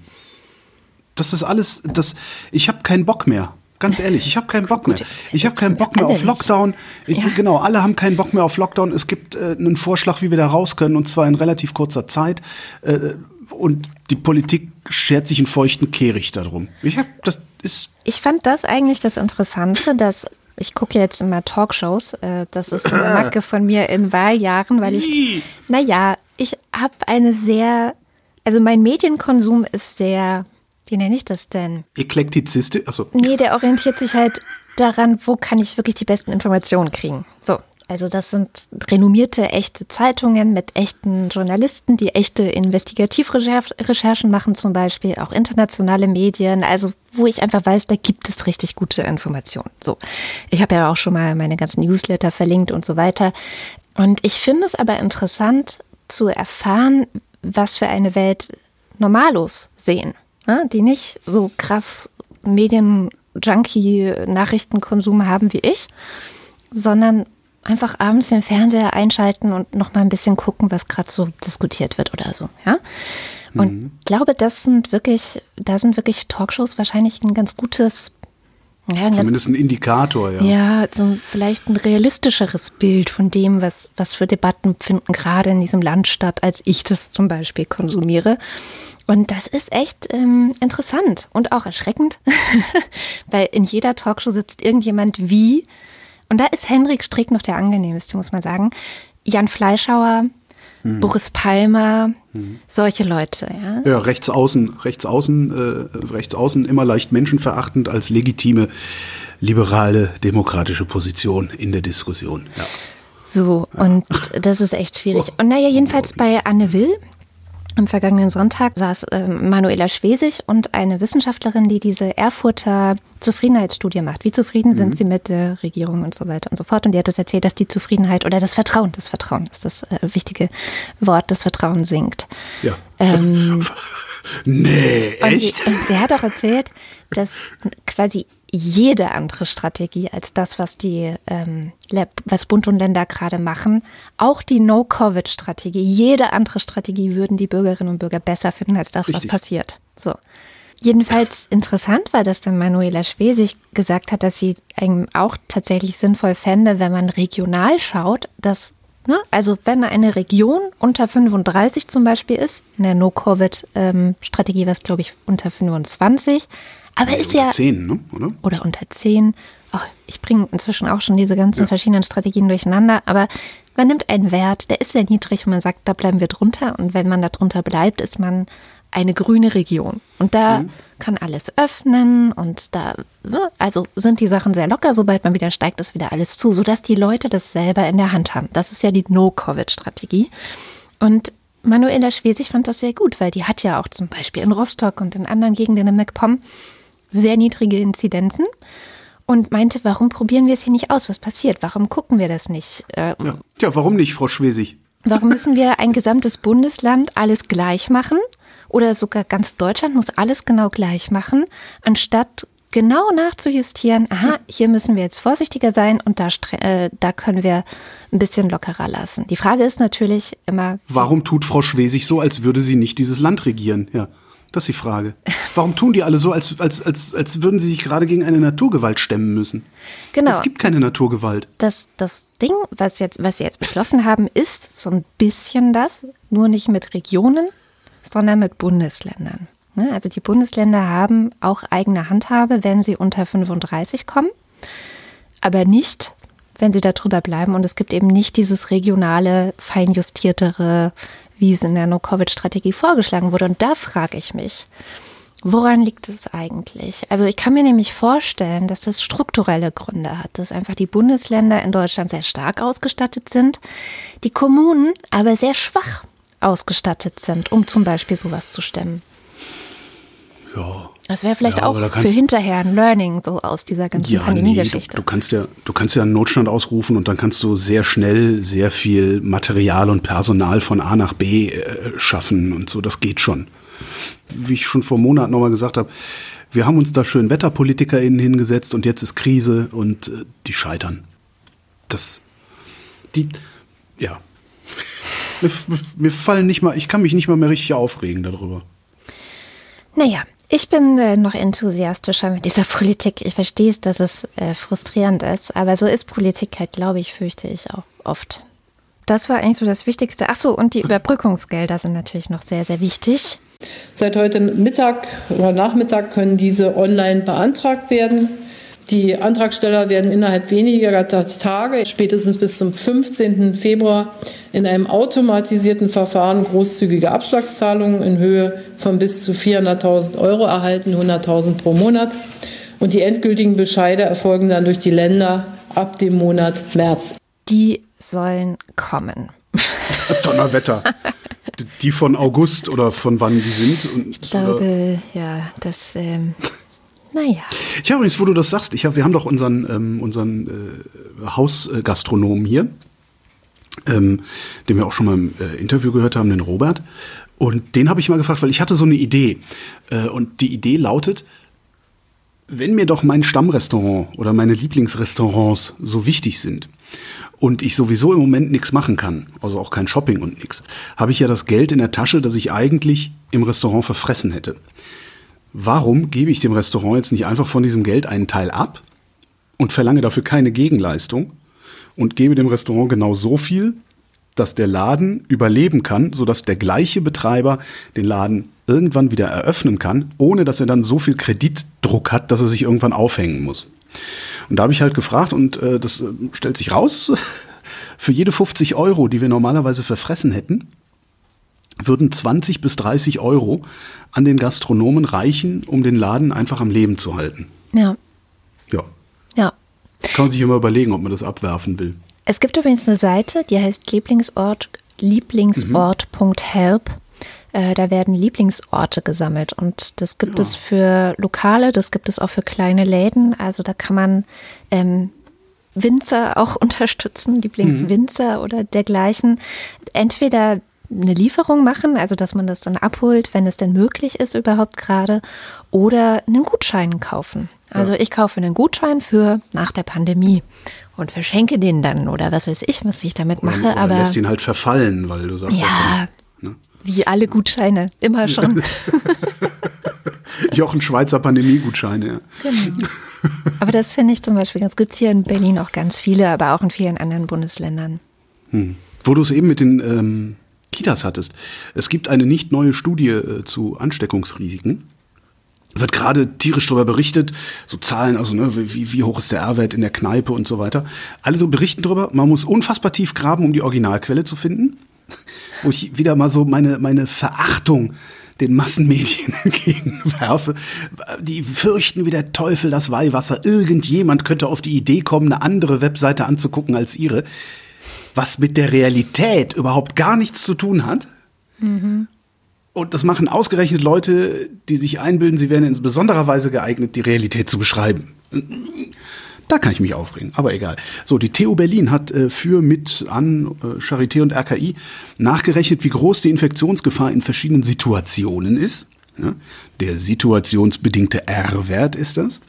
Das ist alles, das, ich habe keinen Bock mehr. Ganz ehrlich, ich habe keinen Bock mehr. Ich habe keinen Bock mehr auf. Lockdown. Ich, Ja. Genau, alle haben keinen Bock mehr auf Lockdown. Es gibt äh, einen Vorschlag, wie wir da raus können, und zwar in relativ kurzer Zeit. Äh, und die Politik schert sich einen feuchten Kehricht darum. Ich hab, das ist Ich fand das eigentlich das Interessante, dass ich gucke jetzt immer Talkshows. Äh, das ist so eine Macke von mir in Wahljahren, weil ich, naja, ich habe eine sehr, also mein Medienkonsum ist sehr, wie nenne ich das denn? Eklektizistisch. Also Nee, der orientiert sich halt daran, wo kann ich wirklich die besten Informationen kriegen. So. Also das sind renommierte, echte Zeitungen mit echten Journalisten, die echte Investigativrecherchen machen zum Beispiel, auch internationale Medien, also wo ich einfach weiß, da gibt es richtig gute Informationen. So, ich habe ja auch schon mal meine ganzen Newsletter verlinkt und so weiter. Und ich finde es aber interessant zu erfahren, was für eine Welt Normalos sehen, ne? die nicht so krass Medien-Junkie-Nachrichtenkonsum haben wie ich, sondern einfach abends den Fernseher einschalten und noch mal ein bisschen gucken, was gerade so diskutiert wird oder so, ja. Und ich glaube, das sind wirklich, da sind wirklich Talkshows wahrscheinlich ein ganz gutes, ja, ein zumindest ganz, ein Indikator, ja. ja, so vielleicht ein realistischeres Bild von dem, was, was für Debatten finden gerade in diesem Land statt, als ich das zum Beispiel konsumiere. Und das ist echt ähm, interessant und auch erschreckend, weil in jeder Talkshow sitzt irgendjemand wie, und da ist Henrik Strick noch der angenehmste, muss man sagen, Jan Fleischhauer, Boris Palmer, solche Leute, ja. Ja, rechts außen, rechts außen, äh, rechts außen immer leicht menschenverachtend als legitime liberale demokratische Position in der Diskussion. Ja. So, und das ist echt schwierig. Und naja, jedenfalls bei Anne Will, am vergangenen Sonntag saß äh, Manuela Schwesig und eine Wissenschaftlerin, die diese Erfurter Zufriedenheitsstudie macht. Wie zufrieden sind sie mit der Regierung und so weiter und so fort. Und die hat das erzählt, dass die Zufriedenheit oder das Vertrauen, das Vertrauen ist das äh, wichtige Wort, das Vertrauen sinkt. Ja. Ähm, nee, sie, echt? und sie hat auch erzählt, dass quasi jede andere Strategie als das, was die, ähm, was Bund und Länder gerade machen, auch die No-Covid-Strategie, jede andere Strategie würden die Bürgerinnen und Bürger besser finden als das, Richtig. was passiert. So. Jedenfalls interessant war, dass dann Manuela Schwesig gesagt hat, dass sie auch tatsächlich sinnvoll fände, wenn man regional schaut, dass, ne, also wenn eine Region unter 35 zum Beispiel ist, in der No-Covid-Strategie war es, glaube ich, unter 25, aber ist ja, Zehn, ne? oder? oder unter 10. Ach, ich bringe inzwischen auch schon diese ganzen verschiedenen Strategien durcheinander, aber man nimmt einen Wert, der ist sehr niedrig und man sagt, da bleiben wir drunter und wenn man da drunter bleibt, ist man eine grüne Region. Und da kann alles öffnen und da, ne, also sind die Sachen sehr locker, sobald man wieder steigt, ist wieder alles zu, sodass die Leute das selber in der Hand haben. Das ist ja die No-Covid-Strategie. Und Manuela Schwesig fand das sehr gut, weil die hat ja auch zum Beispiel in Rostock und in anderen Gegenden in MacPom sehr niedrige Inzidenzen und meinte, warum probieren wir es hier nicht aus? Was passiert? Warum gucken wir das nicht? Äh, Ja. Tja, warum nicht, Frau Schwesig? Warum müssen wir ein gesamtes Bundesland alles gleich machen? Oder sogar ganz Deutschland muss alles genau gleich machen, anstatt genau nachzujustieren, aha, hier müssen wir jetzt vorsichtiger sein und da, äh, da können wir ein bisschen lockerer lassen. Die Frage ist natürlich immer, Warum tut Frau Schwesig so, als würde sie nicht dieses Land regieren? Ja, das ist die Frage. Warum tun die alle so, als, als, als, als würden sie sich gerade gegen eine Naturgewalt stemmen müssen? genau. Es gibt keine Naturgewalt. Das, das Ding, was, jetzt, was sie jetzt beschlossen haben, ist so ein bisschen das, nur nicht mit Regionen, sondern mit Bundesländern. Ne, Also die Bundesländer haben auch eigene Handhabe, wenn sie unter 35 kommen, aber nicht, wenn sie darüber bleiben. Und es gibt eben nicht dieses regionale, feinjustiertere, wie es in der No-Covid-Strategie vorgeschlagen wurde. Und da frage ich mich, Woran liegt es eigentlich? Also ich kann mir nämlich vorstellen, dass das strukturelle Gründe hat, dass einfach die Bundesländer in Deutschland sehr stark ausgestattet sind, die Kommunen aber sehr schwach ausgestattet sind, um zum Beispiel sowas zu stemmen. Ja. Das wäre vielleicht Ja, auch für hinterher ein Learning so aus dieser ganzen Ja, nee, du, Pandemie-Geschichte. du kannst ja, du kannst ja einen Notstand ausrufen und dann kannst du sehr schnell sehr viel Material und Personal von A nach B äh, schaffen und so. Das geht schon. Wie ich schon vor Monaten nochmal gesagt habe, wir haben uns da schön WetterpolitikerInnen hingesetzt und jetzt ist Krise und äh, die scheitern. Das, die, ja. Mir, mir fallen nicht mal, ich kann mich nicht mal mehr richtig aufregen darüber. Naja, ich bin äh, noch enthusiastischer mit dieser Politik. Ich verstehe es, dass es äh, frustrierend ist, aber so ist Politik halt, glaube ich, fürchte ich auch oft. Das war eigentlich so das Wichtigste. Ach so, und die Überbrückungsgelder sind natürlich noch sehr, sehr wichtig. Seit heute Mittag oder Nachmittag können diese online beantragt werden. Die Antragsteller werden innerhalb weniger Tage, spätestens bis zum 15. Februar, in einem automatisierten Verfahren großzügige Abschlagszahlungen in Höhe von bis zu 400.000 Euro erhalten, 100.000 pro Monat. Und die endgültigen Bescheide erfolgen dann durch die Länder ab dem Monat März. Die sollen kommen. Donnerwetter. die von August oder von wann die sind. Und, Ich glaube, ja, das, ähm, naja. Ich habe übrigens, wo du das sagst, ich hab, wir haben doch unseren, ähm, unseren äh, Hausgastronomen hier, ähm, den wir auch schon mal im äh, Interview gehört haben, den Robert. Und den habe ich mal gefragt, weil ich hatte so eine Idee. Äh, und die Idee lautet, wenn mir doch mein Stammrestaurant oder meine Lieblingsrestaurants so wichtig sind und ich sowieso im Moment nichts machen kann, also auch kein Shopping und nichts, habe ich ja das Geld in der Tasche, das ich eigentlich im Restaurant verfressen hätte. Warum gebe ich dem Restaurant jetzt nicht einfach von diesem Geld einen Teil ab und verlange dafür keine Gegenleistung und gebe dem Restaurant genau so viel, dass der Laden überleben kann, sodass der gleiche Betreiber den Laden irgendwann wieder eröffnen kann, ohne dass er dann so viel Kreditdruck hat, dass er sich irgendwann aufhängen muss. Und da habe ich halt gefragt und äh, das äh, stellt sich raus, für jede 50 Euro, die wir normalerweise verfressen hätten, würden 20 bis 30 Euro an den Gastronomen reichen, um den Laden einfach am Leben zu halten. Ja. Ja. Kann man sich immer überlegen, ob man das abwerfen will. Es gibt übrigens eine Seite, die heißt Lieblingsort, lieblingsort.help. Äh, da werden Lieblingsorte gesammelt und das gibt ja. es für Lokale, das gibt es auch für kleine Läden. Also da kann man ähm, Winzer auch unterstützen, Lieblingswinzer mhm. oder dergleichen. Entweder eine Lieferung machen, also dass man das dann abholt, wenn es denn möglich ist überhaupt gerade, oder einen Gutschein kaufen. Also ja. ich kaufe einen Gutschein für nach der Pandemie und verschenke den dann oder was weiß ich, was ich damit mache. Oder, oder aber lässt ihn halt verfallen, weil du sagst ja, ja ne? wie alle Gutscheine immer schon. Jochen Schweizer Pandemie-Gutscheine. Ja. Genau. Aber das finde ich zum Beispiel, das gibt es hier in Berlin auch ganz viele, aber auch in vielen anderen Bundesländern. Hm. Wo du es eben mit den ähm, Kitas hattest. Es gibt eine nicht neue Studie äh, zu Ansteckungsrisiken. Wird gerade tierisch darüber berichtet, so Zahlen, also ne, wie, wie hoch ist der R-Wert in der Kneipe und so weiter. Alle so berichten darüber. Man muss unfassbar tief graben, um die Originalquelle zu finden. Wo ich wieder mal so meine, meine Verachtung den Massenmedien entgegenwerfe. Die fürchten wie der Teufel das Weihwasser. Irgendjemand könnte auf die Idee kommen, eine andere Webseite anzugucken als ihre was mit der Realität überhaupt gar nichts zu tun hat. Mhm. Und das machen ausgerechnet Leute, die sich einbilden, sie wären in besonderer Weise geeignet, die Realität zu beschreiben. Da kann ich mich aufregen, aber egal. So, die TU Berlin hat äh, für mit an äh, Charité und RKI nachgerechnet, wie groß die Infektionsgefahr in verschiedenen Situationen ist. Ja, der situationsbedingte R-Wert ist das.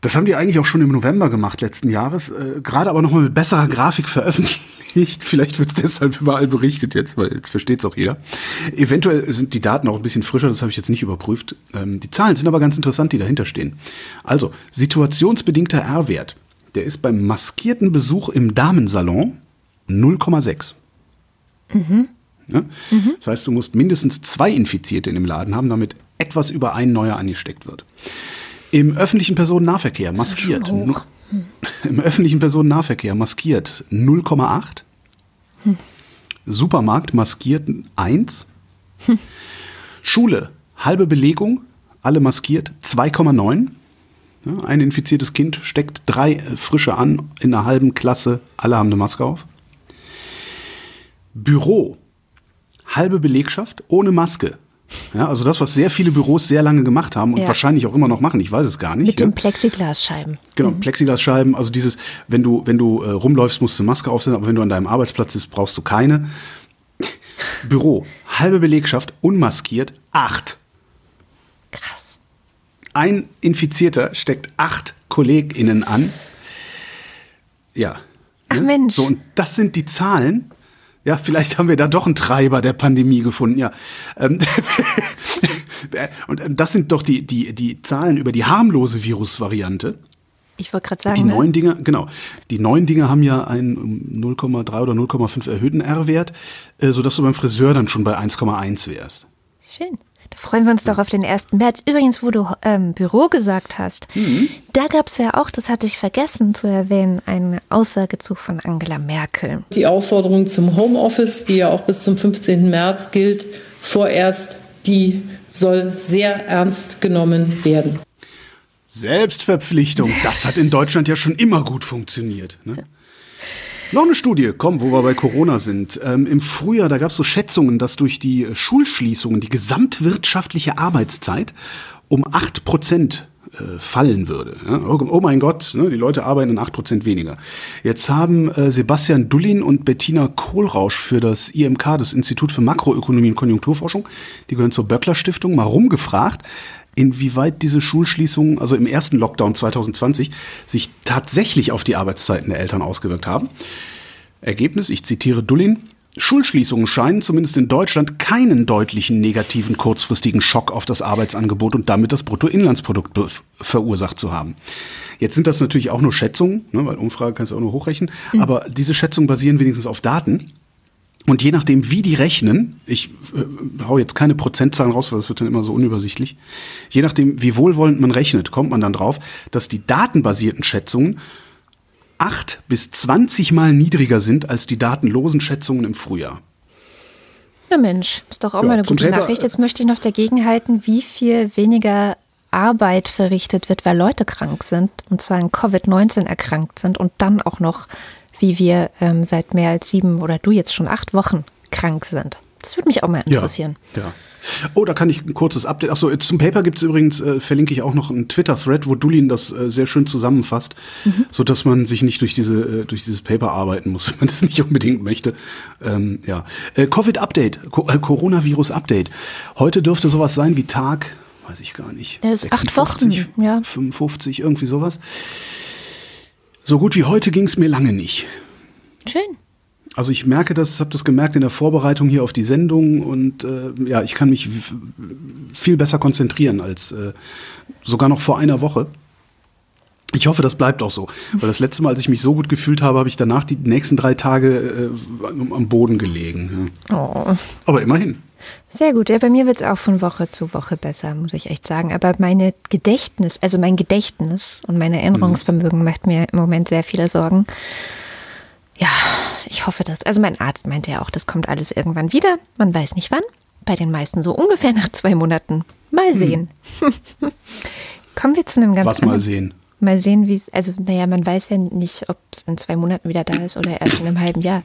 Das haben die eigentlich auch schon im November gemacht letzten Jahres, äh, gerade aber nochmal mit besserer Grafik veröffentlicht. Vielleicht wird es deshalb überall berichtet jetzt, weil jetzt versteht es auch jeder. Eventuell sind die Daten auch ein bisschen frischer, das habe ich jetzt nicht überprüft. Ähm, die Zahlen sind aber ganz interessant, die dahinter stehen. Also, situationsbedingter R-Wert, der ist beim maskierten Besuch im Damensalon 0,6. Mhm. Ja? Mhm. Das heißt, du musst mindestens zwei Infizierte in dem Laden haben, damit etwas über ein neuer angesteckt wird. Im öffentlichen Personennahverkehr maskiert. Hm. Im öffentlichen Personennahverkehr maskiert 0,8. Hm. Supermarkt maskiert 1. Hm. Schule, halbe Belegung, alle maskiert 2,9. Ja, ein infiziertes Kind steckt drei frische an in einer halben Klasse, alle haben eine Maske auf. Büro, halbe Belegschaft ohne Maske, ja, also das, was sehr viele Büros sehr lange gemacht haben und ja. wahrscheinlich auch immer noch machen, ich weiß es gar nicht. Mit ja. den Plexiglasscheiben. Genau, mhm. Plexiglasscheiben, also dieses, wenn du, wenn du äh, rumläufst, musst du Maske aufsetzen, aber wenn du an deinem Arbeitsplatz bist, brauchst du keine. Büro, halbe Belegschaft, unmaskiert, acht. Krass. Ein Infizierter steckt acht KollegInnen an. Ja. Ach ne? Mensch. So, und das sind die Zahlen, ja, vielleicht haben wir da doch einen Treiber der Pandemie gefunden, ja. Ähm, und ähm, das sind doch die, die, die Zahlen über die harmlose Virusvariante. Ich wollte gerade sagen. Die ne? neuen Dinge, genau. Die neuen Dinge haben ja einen 0,3 oder 0,5 erhöhten R-Wert, äh, sodass du beim Friseur dann schon bei 1,1 wärst. Schön. Freuen wir uns doch auf den 1. März. Übrigens, wo du ähm, Büro gesagt hast, mhm. da gab es ja auch, das hatte ich vergessen zu erwähnen, eine Aussage zu von Angela Merkel. Die Aufforderung zum Homeoffice, die ja auch bis zum 15. März gilt, vorerst, die soll sehr ernst genommen werden. Selbstverpflichtung, das hat in Deutschland ja schon immer gut funktioniert. Ne? Noch eine Studie, komm, wo wir bei Corona sind. Ähm, Im Frühjahr, da gab es so Schätzungen, dass durch die Schulschließungen die gesamtwirtschaftliche Arbeitszeit um acht Prozent äh, fallen würde. Oh, oh mein Gott, ne, die Leute arbeiten acht Prozent weniger. Jetzt haben äh, Sebastian Dullin und Bettina Kohlrausch für das IMK, das Institut für Makroökonomie und Konjunkturforschung, die gehören zur Böckler Stiftung, mal rumgefragt, inwieweit diese Schulschließungen, also im ersten Lockdown 2020, sich tatsächlich auf die Arbeitszeiten der Eltern ausgewirkt haben. Ergebnis, ich zitiere Dullin, Schulschließungen scheinen zumindest in Deutschland keinen deutlichen negativen kurzfristigen Schock auf das Arbeitsangebot und damit das Bruttoinlandsprodukt verursacht zu haben. Jetzt sind das natürlich auch nur Schätzungen, ne, weil Umfrage kannst du auch nur hochrechnen, mhm. aber diese Schätzungen basieren wenigstens auf Daten. Und je nachdem, wie die rechnen, ich äh, hau jetzt keine Prozentzahlen raus, weil das wird dann immer so unübersichtlich. Je nachdem, wie wohlwollend man rechnet, kommt man dann drauf, dass die datenbasierten Schätzungen acht bis zwanzig Mal niedriger sind als die datenlosen Schätzungen im Frühjahr. Na Mensch, ist doch auch ja, mal eine gute Nachricht. Jetzt möchte ich noch dagegen halten, wie viel weniger Arbeit verrichtet wird, weil Leute krank sind und zwar an Covid-19 erkrankt sind und dann auch noch, wie wir ähm, seit mehr als sieben oder du jetzt schon acht Wochen krank sind. Das würde mich auch mal interessieren. Ja. ja. Oh, da kann ich ein kurzes Update. Achso, zum Paper gibt es übrigens, äh, verlinke ich auch noch einen Twitter-Thread, wo Dulin das äh, sehr schön zusammenfasst, mhm. sodass man sich nicht durch, diese, äh, durch dieses Paper arbeiten muss, wenn man das nicht unbedingt möchte. Ähm, ja. Äh, Covid-Update, Co äh, Coronavirus-Update. Heute dürfte sowas sein wie Tag, weiß ich gar nicht. Der ist 56, acht Wochen, ja. 55, irgendwie sowas. So gut wie heute ging es mir lange nicht. Schön. Also ich merke das, habe das gemerkt in der Vorbereitung hier auf die Sendung und äh, ja, ich kann mich viel besser konzentrieren als äh, sogar noch vor einer Woche. Ich hoffe, das bleibt auch so, weil das letzte Mal, als ich mich so gut gefühlt habe, habe ich danach die nächsten drei Tage äh, am Boden gelegen. Ja. Oh. Aber immerhin. Sehr gut. Ja, bei mir wird es auch von Woche zu Woche besser, muss ich echt sagen. Aber meine Gedächtnis, also mein Gedächtnis und mein Erinnerungsvermögen mhm. macht mir im Moment sehr viele Sorgen. Ja, ich hoffe das. Also mein Arzt meinte ja auch, das kommt alles irgendwann wieder. Man weiß nicht wann. Bei den meisten so ungefähr nach zwei Monaten. Mal hm. sehen. Hm. Kommen wir zu einem ganz Was mal sehen? Mal sehen, wie es, also naja, man weiß ja nicht, ob es in zwei Monaten wieder da ist oder erst in einem halben Jahr.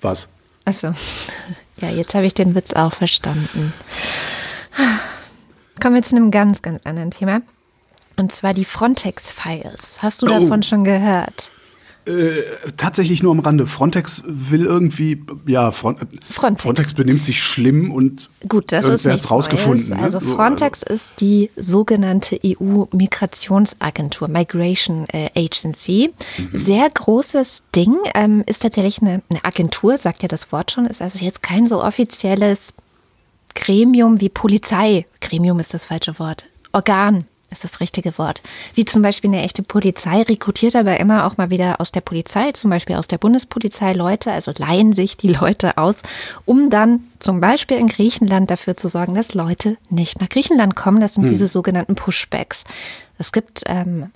Was? Achso. Ja, jetzt habe ich den Witz auch verstanden. Kommen wir zu einem ganz, ganz anderen Thema. Und zwar die Frontex-Files. Hast du oh. davon schon gehört? Äh, tatsächlich nur am Rande. Frontex will irgendwie, ja, Front, Frontex. Frontex benimmt sich schlimm und gut, das ist nichts rausgefunden. Ne? Also Frontex so, also. ist die sogenannte EU-Migrationsagentur, Migration äh, Agency. Mhm. Sehr großes Ding, ähm, ist tatsächlich eine, eine Agentur, sagt ja das Wort schon, ist also jetzt kein so offizielles Gremium wie Polizei. Gremium ist das falsche Wort. Organ ist das richtige Wort. Wie zum Beispiel eine echte Polizei rekrutiert aber immer auch mal wieder aus der Polizei, zum Beispiel aus der Bundespolizei Leute, also leihen sich die Leute aus, um dann zum Beispiel in Griechenland dafür zu sorgen, dass Leute nicht nach Griechenland kommen. Das sind hm. diese sogenannten Pushbacks. Es gibt ähm,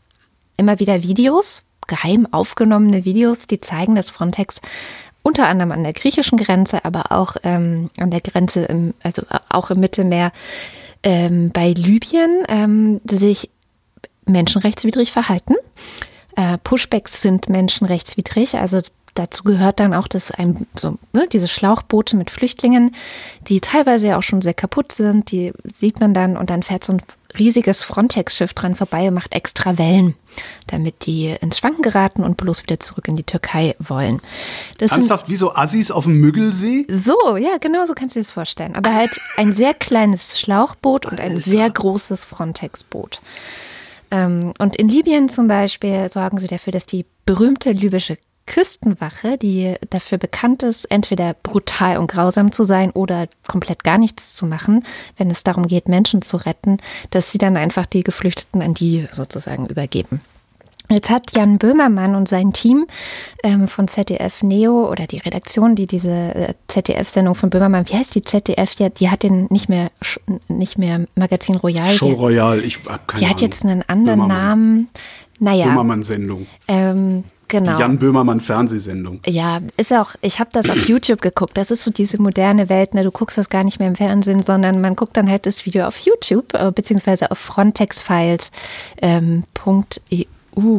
immer wieder Videos, geheim aufgenommene Videos, die zeigen, dass Frontex unter anderem an der griechischen Grenze, aber auch ähm, an der Grenze, im, also auch im Mittelmeer, ähm, bei Libyen ähm, sich menschenrechtswidrig verhalten. Äh, Pushbacks sind menschenrechtswidrig, also dazu gehört dann auch, dass ein, so, ne, diese Schlauchboote mit Flüchtlingen, die teilweise ja auch schon sehr kaputt sind, die sieht man dann und dann fährt so ein riesiges Frontex-Schiff dran vorbei und macht extra Wellen, damit die ins Schwanken geraten und bloß wieder zurück in die Türkei wollen. Das Ernsthaft, wie so Assis auf dem Müggelsee? So, ja, genau so kannst du dir das vorstellen. Aber halt ein sehr kleines Schlauchboot und ein sehr großes Frontex-Boot. Ähm, und in Libyen zum Beispiel sorgen sie dafür, dass die berühmte libysche Küstenwache, die dafür bekannt ist, entweder brutal und grausam zu sein oder komplett gar nichts zu machen, wenn es darum geht, Menschen zu retten, dass sie dann einfach die Geflüchteten an die sozusagen übergeben. Jetzt hat Jan Böhmermann und sein Team ähm, von ZDF Neo oder die Redaktion, die diese äh, ZDF-Sendung von Böhmermann, wie heißt die ZDF? Die, die hat den nicht mehr nicht mehr Magazin Royal. Show Royal, ich hab keine Die Ahnung. hat jetzt einen anderen Böhmermann. Namen. Naja. Böhmermann-Sendung. Ähm, Genau. Die Jan Böhmermann Fernsehsendung. Ja, ist auch, ich habe das auf YouTube geguckt. Das ist so diese moderne Welt, ne? Du guckst das gar nicht mehr im Fernsehen, sondern man guckt dann halt das Video auf YouTube, äh, beziehungsweise auf frontexfiles.eu. Ähm,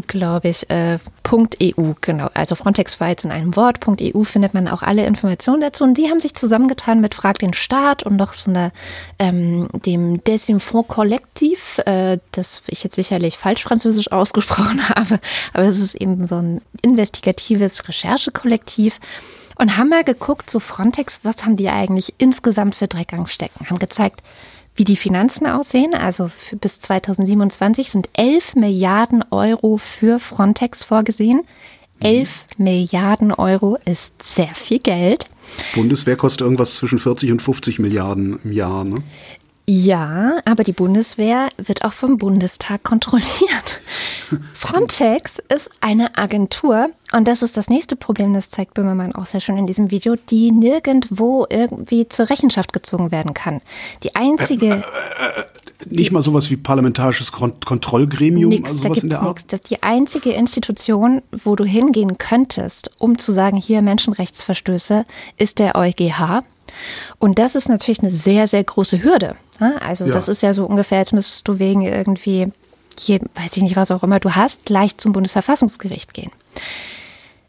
glaube ich, äh, .eu, genau. Also Frontex Files in einem Wort, .eu findet man auch alle Informationen dazu. Und die haben sich zusammengetan mit Frag den Staat und noch so eine, ähm, dem Desinfond Kollektiv, äh, das ich jetzt sicherlich falsch französisch ausgesprochen habe, aber es ist eben so ein investigatives Recherchekollektiv und haben mal geguckt, so Frontex, was haben die eigentlich insgesamt für Dreck am Stecken? Haben gezeigt, wie die Finanzen aussehen. Also bis 2027 sind 11 Milliarden Euro für Frontex vorgesehen. 11 mhm. Milliarden Euro ist sehr viel Geld. Bundeswehr kostet irgendwas zwischen 40 und 50 Milliarden im Jahr, ne? Ja, aber die Bundeswehr wird auch vom Bundestag kontrolliert. Frontex ist eine Agentur und das ist das nächste Problem, das zeigt Böhmermann auch sehr schön in diesem Video, die nirgendwo irgendwie zur Rechenschaft gezogen werden kann. Die einzige. Äh, äh, äh, nicht mal sowas wie parlamentarisches Kont Kontrollgremium, nix, also sowas da in der Art? Nix. Das ist die einzige Institution, wo du hingehen könntest, um zu sagen, hier Menschenrechtsverstöße, ist der EuGH. Und das ist natürlich eine sehr, sehr große Hürde. Also ja. das ist ja so ungefähr, als müsstest du wegen irgendwie, je, weiß ich nicht, was auch immer du hast, gleich zum Bundesverfassungsgericht gehen.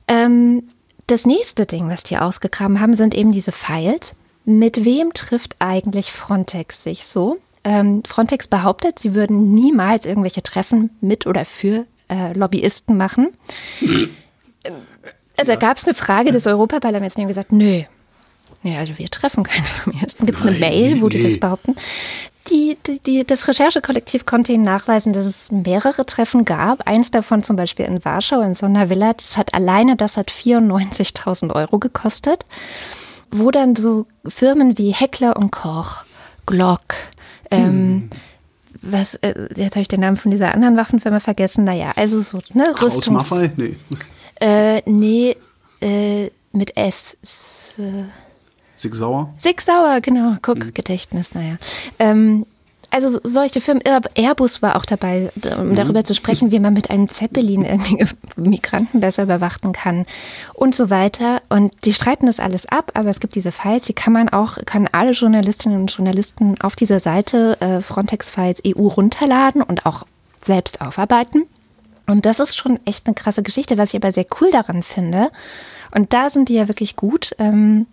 Ähm, das nächste Ding, was die ausgegraben haben, sind eben diese Files. Mit wem trifft eigentlich Frontex sich so? Ähm, Frontex behauptet, sie würden niemals irgendwelche Treffen mit oder für äh, Lobbyisten machen. Also, da gab es eine Frage des Europaparlaments, die haben gesagt, nö, ja, also wir treffen keine Lobbyisten. Gibt es eine Mail, wo nee. die das behaupten? Die, die, die, das Recherchekollektiv konnte ihnen nachweisen, dass es mehrere Treffen gab. Eins davon zum Beispiel in Warschau, in so einer Villa. Das hat alleine, das hat 94.000 Euro gekostet. Wo dann so Firmen wie Heckler und Koch, Glock, ähm, hm. was, äh, jetzt habe ich den Namen von dieser anderen Waffenfirma vergessen. Naja, also so, ne, Rüstungs... Maffei? Nee. Äh, nee, äh, mit S. S äh, Sig Sauer? Sig Sauer, genau. Guck, mhm. Gedächtnis, naja. Ähm, also solche Firmen, Airbus war auch dabei, um mhm. darüber zu sprechen, wie man mit einem Zeppelin irgendwie Migranten besser überwachen kann und so weiter. Und die streiten das alles ab, aber es gibt diese Files, die kann man auch, können alle Journalistinnen und Journalisten auf dieser Seite äh, Frontex Files EU runterladen und auch selbst aufarbeiten. Und das ist schon echt eine krasse Geschichte, was ich aber sehr cool daran finde. Und da sind die ja wirklich gut. Ähm,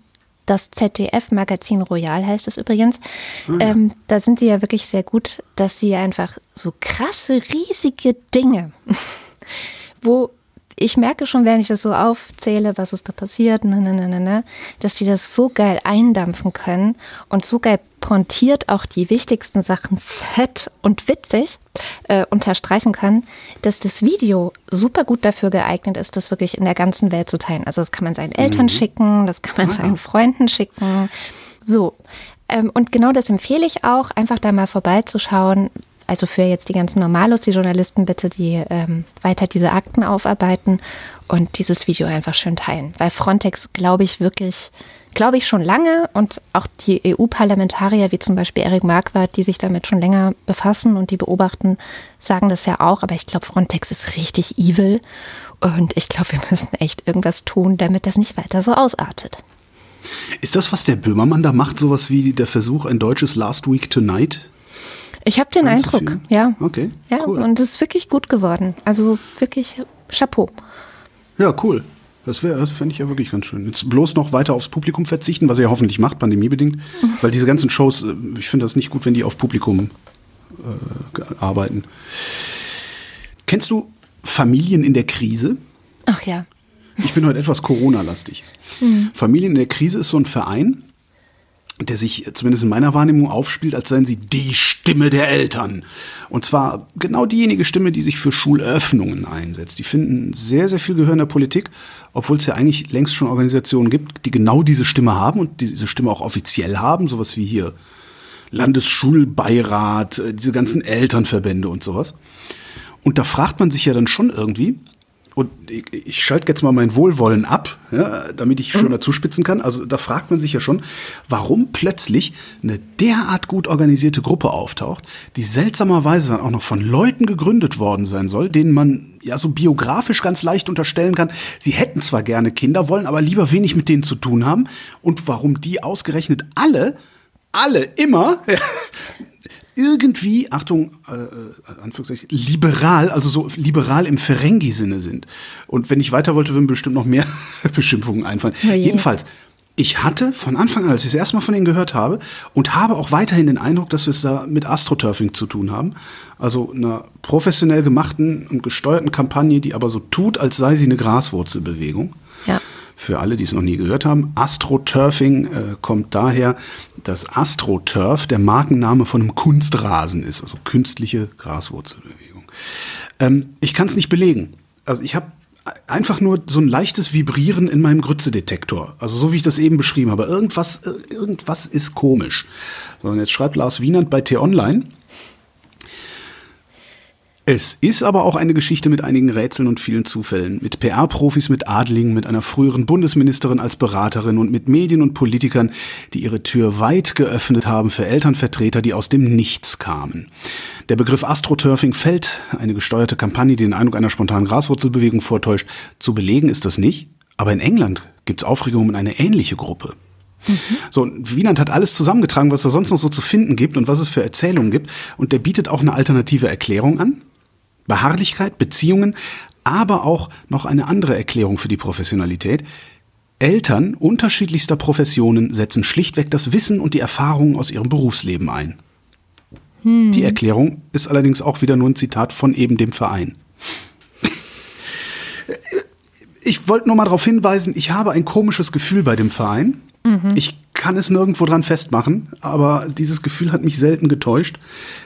das ZDF-Magazin Royal heißt es übrigens. Mhm. Ähm, da sind sie ja wirklich sehr gut, dass sie einfach so krasse, riesige Dinge, wo ich merke schon, wenn ich das so aufzähle, was ist da passiert, ne, ne, ne, ne, ne, dass die das so geil eindampfen können und so geil pontiert auch die wichtigsten Sachen fett und witzig äh, unterstreichen kann, dass das Video super gut dafür geeignet ist, das wirklich in der ganzen Welt zu teilen. Also das kann man seinen Eltern mhm. schicken, das kann man ah. seinen Freunden schicken. So. Ähm, und genau das empfehle ich auch, einfach da mal vorbeizuschauen, also für jetzt die ganzen Normalos, die Journalisten bitte, die ähm, weiter diese Akten aufarbeiten und dieses Video einfach schön teilen. Weil Frontex, glaube ich, wirklich, glaube ich schon lange und auch die EU-Parlamentarier, wie zum Beispiel Erik Marquardt, die sich damit schon länger befassen und die beobachten, sagen das ja auch. Aber ich glaube, Frontex ist richtig evil und ich glaube, wir müssen echt irgendwas tun, damit das nicht weiter so ausartet. Ist das, was der Böhmermann da macht, sowas wie der Versuch, ein deutsches Last Week Tonight ich habe den Eindruck, ja. Okay. Ja, cool. und es ist wirklich gut geworden. Also wirklich Chapeau. Ja, cool. Das, das fände ich ja wirklich ganz schön. Jetzt bloß noch weiter aufs Publikum verzichten, was er ja hoffentlich macht, pandemiebedingt. Mhm. Weil diese ganzen Shows, äh, ich finde das nicht gut, wenn die auf Publikum äh, arbeiten. Kennst du Familien in der Krise? Ach ja. Ich bin heute etwas Corona-lastig. Mhm. Familien in der Krise ist so ein Verein, der sich zumindest in meiner Wahrnehmung aufspielt, als seien sie die Stimme der Eltern. Und zwar genau diejenige Stimme, die sich für Schulöffnungen einsetzt. Die finden sehr, sehr viel Gehör in der Politik, obwohl es ja eigentlich längst schon Organisationen gibt, die genau diese Stimme haben und diese Stimme auch offiziell haben, sowas wie hier Landesschulbeirat, äh, diese ganzen Elternverbände und sowas. Und da fragt man sich ja dann schon irgendwie, und ich, ich schalte jetzt mal mein Wohlwollen ab, ja, damit ich schon dazu spitzen kann. Also da fragt man sich ja schon, warum plötzlich eine derart gut organisierte Gruppe auftaucht, die seltsamerweise dann auch noch von Leuten gegründet worden sein soll, denen man ja so biografisch ganz leicht unterstellen kann, sie hätten zwar gerne Kinder, wollen aber lieber wenig mit denen zu tun haben. Und warum die ausgerechnet alle alle immer irgendwie, Achtung, äh, äh, Anführungszeichen, liberal, also so liberal im Ferengi-Sinne sind. Und wenn ich weiter wollte, würden bestimmt noch mehr Beschimpfungen einfallen. Oh Jedenfalls, ich hatte von Anfang an, als ich das erste Mal von ihnen gehört habe, und habe auch weiterhin den Eindruck, dass wir es da mit Astroturfing zu tun haben. Also einer professionell gemachten und gesteuerten Kampagne, die aber so tut, als sei sie eine Graswurzelbewegung. Ja. Für alle, die es noch nie gehört haben, Astroturfing äh, kommt daher, dass Astroturf der Markenname von einem Kunstrasen ist, also künstliche Graswurzelbewegung. Ähm, ich kann es nicht belegen. Also ich habe einfach nur so ein leichtes Vibrieren in meinem Grützedetektor. Also so wie ich das eben beschrieben habe. Irgendwas, irgendwas ist komisch. So, und jetzt schreibt Lars Wienand bei T-Online. Es ist aber auch eine Geschichte mit einigen Rätseln und vielen Zufällen. Mit PR-Profis, mit Adlingen, mit einer früheren Bundesministerin als Beraterin und mit Medien und Politikern, die ihre Tür weit geöffnet haben für Elternvertreter, die aus dem Nichts kamen. Der Begriff Astroturfing fällt, eine gesteuerte Kampagne, die den Eindruck einer spontanen Graswurzelbewegung vortäuscht. Zu belegen ist das nicht, aber in England gibt es Aufregung um eine ähnliche Gruppe. So, Wieland hat alles zusammengetragen, was da sonst noch so zu finden gibt und was es für Erzählungen gibt. Und der bietet auch eine alternative Erklärung an. Beharrlichkeit, Beziehungen, aber auch noch eine andere Erklärung für die Professionalität. Eltern unterschiedlichster Professionen setzen schlichtweg das Wissen und die Erfahrungen aus ihrem Berufsleben ein. Hm. Die Erklärung ist allerdings auch wieder nur ein Zitat von eben dem Verein. Ich wollte nur mal darauf hinweisen, ich habe ein komisches Gefühl bei dem Verein. Mhm. Ich kann es nirgendwo dran festmachen, aber dieses Gefühl hat mich selten getäuscht.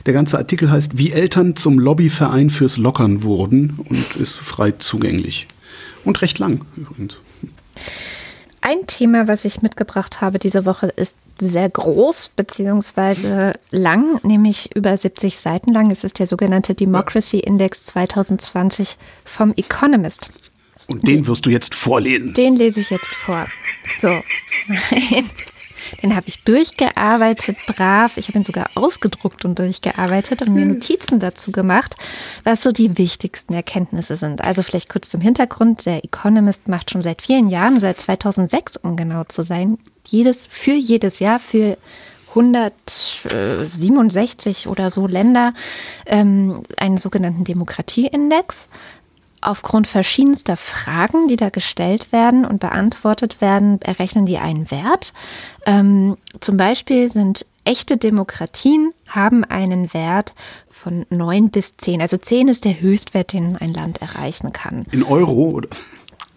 Der ganze Artikel heißt, wie Eltern zum Lobbyverein fürs Lockern wurden und ist frei zugänglich. Und recht lang übrigens. Ein Thema, was ich mitgebracht habe diese Woche, ist sehr groß bzw. lang, nämlich über 70 Seiten lang. Es ist der sogenannte Democracy Index 2020 vom Economist. Und den wirst du jetzt vorlesen. Den lese ich jetzt vor. So. Nein. Den habe ich durchgearbeitet, brav. Ich habe ihn sogar ausgedruckt und durchgearbeitet und mir Notizen dazu gemacht, was so die wichtigsten Erkenntnisse sind. Also vielleicht kurz zum Hintergrund. Der Economist macht schon seit vielen Jahren, seit 2006, um genau zu sein, jedes, für jedes Jahr, für 167 oder so Länder ähm, einen sogenannten Demokratieindex aufgrund verschiedenster Fragen, die da gestellt werden und beantwortet werden, errechnen die einen Wert. Ähm, zum Beispiel sind echte Demokratien haben einen Wert von 9 bis 10. Also 10 ist der Höchstwert, den ein Land erreichen kann. In Euro oder?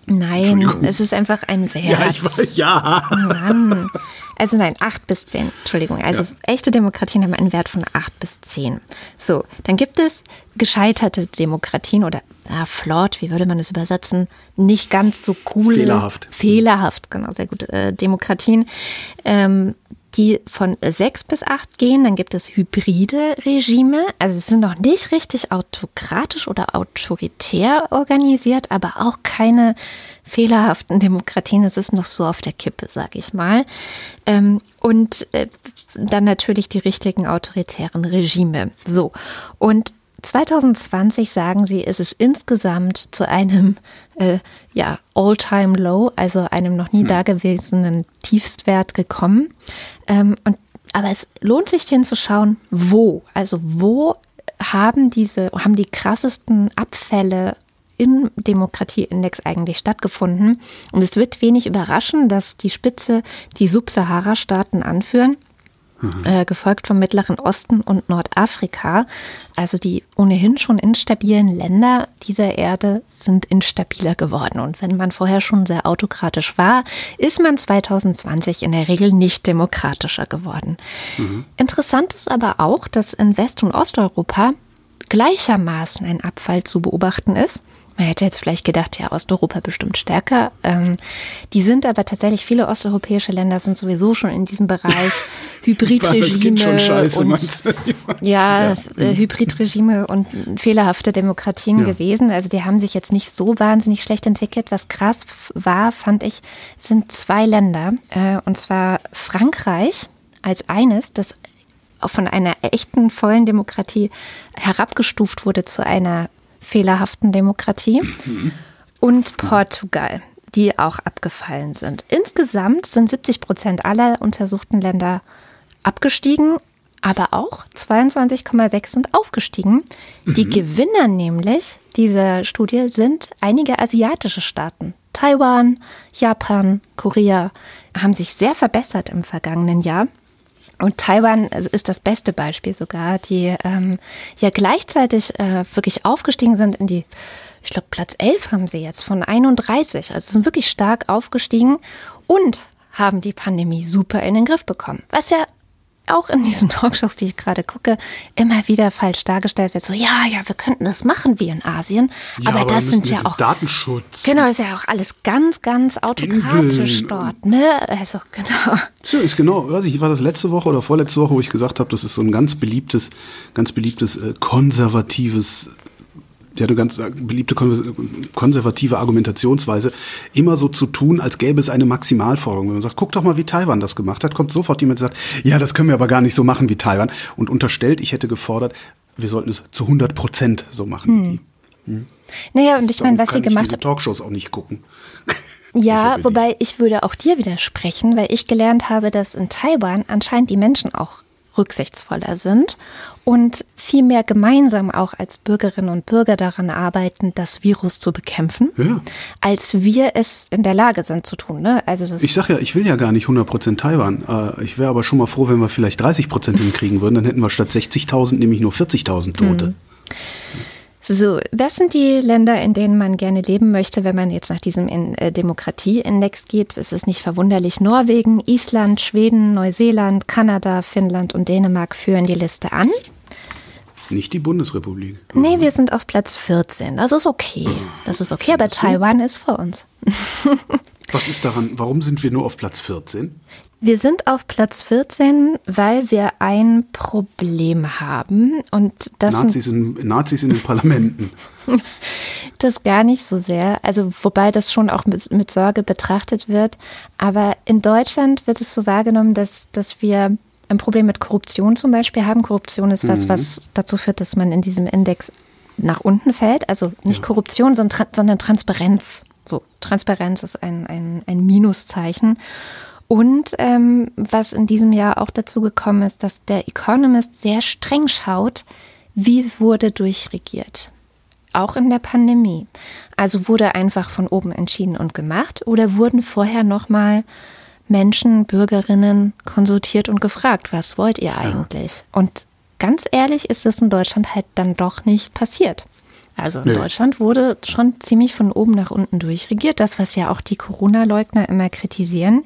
Nein, es ist einfach ein Wert. Ja, ich weiß, ja. Mann. Also nein, 8 bis 10. Entschuldigung. Also ja. echte Demokratien haben einen Wert von 8 bis 10. So, dann gibt es gescheiterte Demokratien oder ah, flawed, wie würde man das übersetzen? Nicht ganz so cool. Fehlerhaft. Fehlerhaft, genau, sehr gut. Äh, Demokratien. Ähm, die von sechs bis acht gehen. Dann gibt es hybride Regime. Also es sind noch nicht richtig autokratisch oder autoritär organisiert, aber auch keine fehlerhaften Demokratien. Es ist noch so auf der Kippe, sage ich mal. Ähm, und äh, dann natürlich die richtigen autoritären Regime. So. Und 2020 sagen sie, ist es insgesamt zu einem äh, ja, All-Time-Low, also einem noch nie hm. dagewesenen Tiefstwert gekommen. Ähm, und, aber es lohnt sich hinzuschauen, wo. Also wo haben diese, haben die krassesten Abfälle im Demokratieindex eigentlich stattgefunden. Und es wird wenig überraschen, dass die Spitze die Subsahara-Staaten anführen äh, gefolgt vom Mittleren Osten und Nordafrika. Also die ohnehin schon instabilen Länder dieser Erde sind instabiler geworden. Und wenn man vorher schon sehr autokratisch war, ist man 2020 in der Regel nicht demokratischer geworden. Mhm. Interessant ist aber auch, dass in West- und Osteuropa gleichermaßen ein Abfall zu beobachten ist. Man hätte jetzt vielleicht gedacht, ja, Osteuropa bestimmt stärker. Ähm, die sind aber tatsächlich, viele osteuropäische Länder sind sowieso schon in diesem Bereich Hybridregime schon scheiße, und ja, ja. Äh, Hybridregime und fehlerhafte Demokratien ja. gewesen. Also die haben sich jetzt nicht so wahnsinnig schlecht entwickelt. Was krass war, fand ich, sind zwei Länder. Äh, und zwar Frankreich als eines, das von einer echten vollen Demokratie herabgestuft wurde zu einer fehlerhaften Demokratie und Portugal, die auch abgefallen sind. Insgesamt sind 70 Prozent aller untersuchten Länder abgestiegen, aber auch 22,6 sind aufgestiegen. Die mhm. Gewinner nämlich dieser Studie sind einige asiatische Staaten. Taiwan, Japan, Korea haben sich sehr verbessert im vergangenen Jahr. Und Taiwan ist das beste Beispiel sogar, die ähm, ja gleichzeitig äh, wirklich aufgestiegen sind in die, ich glaube, Platz 11 haben sie jetzt von 31. Also sind wirklich stark aufgestiegen und haben die Pandemie super in den Griff bekommen. Was ja auch in diesen Talkshows, die ich gerade gucke, immer wieder falsch dargestellt wird. So, ja, ja, wir könnten das machen wie in Asien, ja, aber, aber das sind ja auch Datenschutz. Genau, ist ja auch alles ganz, ganz autokratisch Inseln. dort, ne? Also genau. So ist genau. Weiß ich, war das letzte Woche oder vorletzte Woche, wo ich gesagt habe, das ist so ein ganz beliebtes, ganz beliebtes äh, konservatives der hat eine ganz beliebte konservative Argumentationsweise, immer so zu tun, als gäbe es eine Maximalforderung. Wenn man sagt, guck doch mal, wie Taiwan das gemacht hat, kommt sofort jemand und sagt, ja, das können wir aber gar nicht so machen wie Taiwan und unterstellt, ich hätte gefordert, wir sollten es zu 100 Prozent so machen. Hm. Hm. Naja, und ich meine, was sie gemacht haben. Talkshows auch nicht gucken. Ja, wobei ich würde auch dir widersprechen, weil ich gelernt habe, dass in Taiwan anscheinend die Menschen auch rücksichtsvoller sind und viel mehr gemeinsam auch als Bürgerinnen und Bürger daran arbeiten, das Virus zu bekämpfen, ja. als wir es in der Lage sind zu tun. Ne? Also das ich sage ja, ich will ja gar nicht 100% Taiwan. Äh, ich wäre aber schon mal froh, wenn wir vielleicht 30% hinkriegen würden. Dann hätten wir statt 60.000 nämlich nur 40.000 Tote. Mhm. So, was sind die Länder, in denen man gerne leben möchte, wenn man jetzt nach diesem äh, Demokratieindex geht? Es ist nicht verwunderlich. Norwegen, Island, Schweden, Neuseeland, Kanada, Finnland und Dänemark führen die Liste an. Nicht die Bundesrepublik. Nee, wir sind auf Platz 14. Das ist okay. Das ist okay, aber Taiwan ist vor uns. Was ist daran, warum sind wir nur auf Platz 14? Wir sind auf Platz 14, weil wir ein Problem haben und das Nazis in, Nazis in den Parlamenten. das gar nicht so sehr, also wobei das schon auch mit, mit, Sorge betrachtet wird. Aber in Deutschland wird es so wahrgenommen, dass, dass wir ein Problem mit Korruption zum Beispiel haben. Korruption ist was, mhm. was dazu führt, dass man in diesem Index nach unten fällt. Also nicht ja. Korruption, sondern, sondern Transparenz. So, Transparenz ist ein, ein, ein Minuszeichen. Und ähm, was in diesem Jahr auch dazu gekommen ist, dass der Economist sehr streng schaut, wie wurde durchregiert. Auch in der Pandemie. Also wurde einfach von oben entschieden und gemacht oder wurden vorher nochmal Menschen, Bürgerinnen konsultiert und gefragt, was wollt ihr eigentlich? Ja. Und ganz ehrlich ist es in Deutschland halt dann doch nicht passiert. Also in nee. Deutschland wurde schon ziemlich von oben nach unten durchregiert, das, was ja auch die Corona-Leugner immer kritisieren.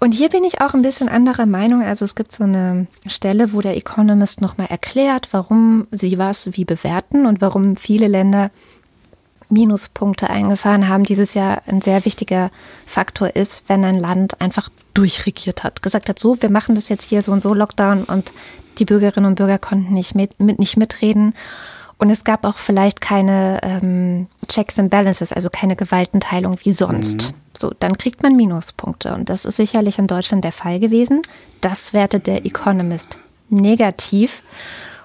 Und hier bin ich auch ein bisschen anderer Meinung. Also es gibt so eine Stelle, wo der Economist nochmal erklärt, warum sie was wie bewerten und warum viele Länder Minuspunkte eingefahren haben. Dieses Jahr ein sehr wichtiger Faktor ist, wenn ein Land einfach durchregiert hat. Gesagt hat, so, wir machen das jetzt hier so und so Lockdown und die Bürgerinnen und Bürger konnten nicht, mit, mit nicht mitreden. Und es gab auch vielleicht keine ähm, Checks and Balances, also keine Gewaltenteilung wie sonst. Mhm. So, dann kriegt man Minuspunkte. Und das ist sicherlich in Deutschland der Fall gewesen. Das wertet der Economist negativ.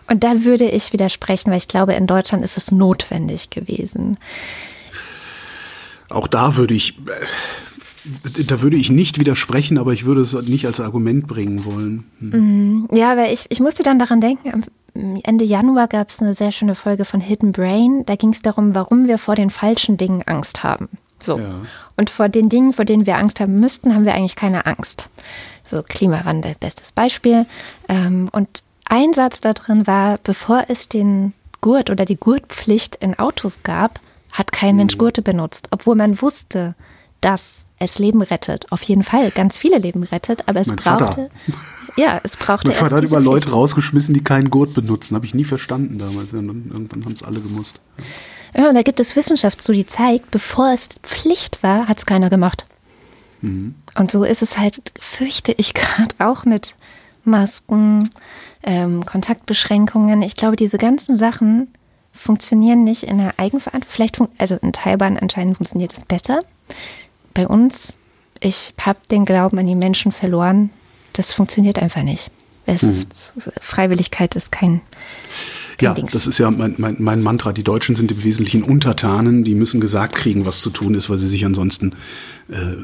Und da würde ich widersprechen, weil ich glaube, in Deutschland ist es notwendig gewesen. Auch da würde ich, äh, da würde ich nicht widersprechen, aber ich würde es nicht als Argument bringen wollen. Hm. Ja, weil ich, ich musste dann daran denken, Ende Januar gab es eine sehr schöne Folge von Hidden Brain. Da ging es darum, warum wir vor den falschen Dingen Angst haben. So. Ja. Und vor den Dingen, vor denen wir Angst haben müssten, haben wir eigentlich keine Angst. So Klimawandel, bestes Beispiel. Ähm, und ein Satz da drin war, bevor es den Gurt oder die Gurtpflicht in Autos gab, hat kein Mensch mhm. Gurte benutzt, obwohl man wusste, dass es Leben rettet. Auf jeden Fall ganz viele Leben rettet, aber es mein brauchte. Vater. Ja, es brauchte. Mein Vater hat über Leute rausgeschmissen, die keinen Gurt benutzen. Habe ich nie verstanden damals. irgendwann haben es alle gemusst. Ja, und da gibt es Wissenschaft zu, die zeigt, bevor es Pflicht war, hat es keiner gemacht. Mhm. Und so ist es halt, fürchte ich gerade auch mit Masken, ähm, Kontaktbeschränkungen. Ich glaube, diese ganzen Sachen funktionieren nicht in der Eigenverantwortung. Vielleicht, also in Taiwan anscheinend funktioniert es besser bei uns, ich habe den Glauben an die Menschen verloren. Das funktioniert einfach nicht. Es mhm. ist, Freiwilligkeit ist kein, ja, das ist ja mein, mein, mein, Mantra. Die Deutschen sind im Wesentlichen Untertanen, die müssen gesagt kriegen, was zu tun ist, weil sie sich ansonsten äh,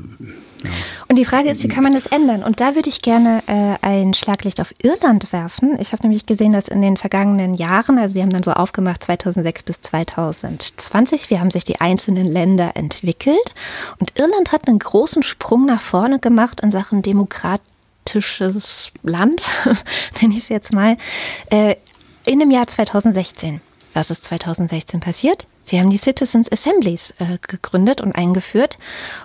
und die Frage ist, wie kann man das ändern? Und da würde ich gerne äh, ein Schlaglicht auf Irland werfen. Ich habe nämlich gesehen, dass in den vergangenen Jahren, also sie haben dann so aufgemacht 2006 bis 2020, wie haben sich die einzelnen Länder entwickelt. Und Irland hat einen großen Sprung nach vorne gemacht in Sachen demokratisches Land, nenne ich es jetzt mal, äh, in dem Jahr 2016. Was ist 2016 passiert? Sie haben die Citizens Assemblies äh, gegründet und eingeführt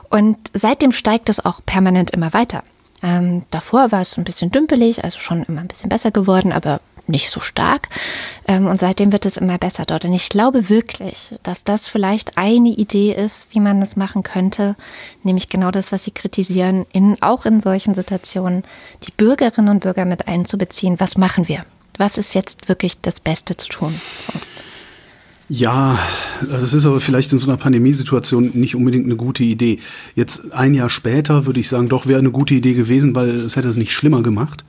und seitdem steigt es auch permanent immer weiter. Ähm, davor war es ein bisschen dümpelig, also schon immer ein bisschen besser geworden, aber nicht so stark. Ähm, und seitdem wird es immer besser dort. Und ich glaube wirklich, dass das vielleicht eine Idee ist, wie man das machen könnte, nämlich genau das, was Sie kritisieren, in, auch in solchen Situationen die Bürgerinnen und Bürger mit einzubeziehen. Was machen wir? Was ist jetzt wirklich das Beste zu tun? So. Ja, das ist aber vielleicht in so einer Pandemiesituation nicht unbedingt eine gute Idee. Jetzt ein Jahr später würde ich sagen, doch wäre eine gute Idee gewesen, weil es hätte es nicht schlimmer gemacht.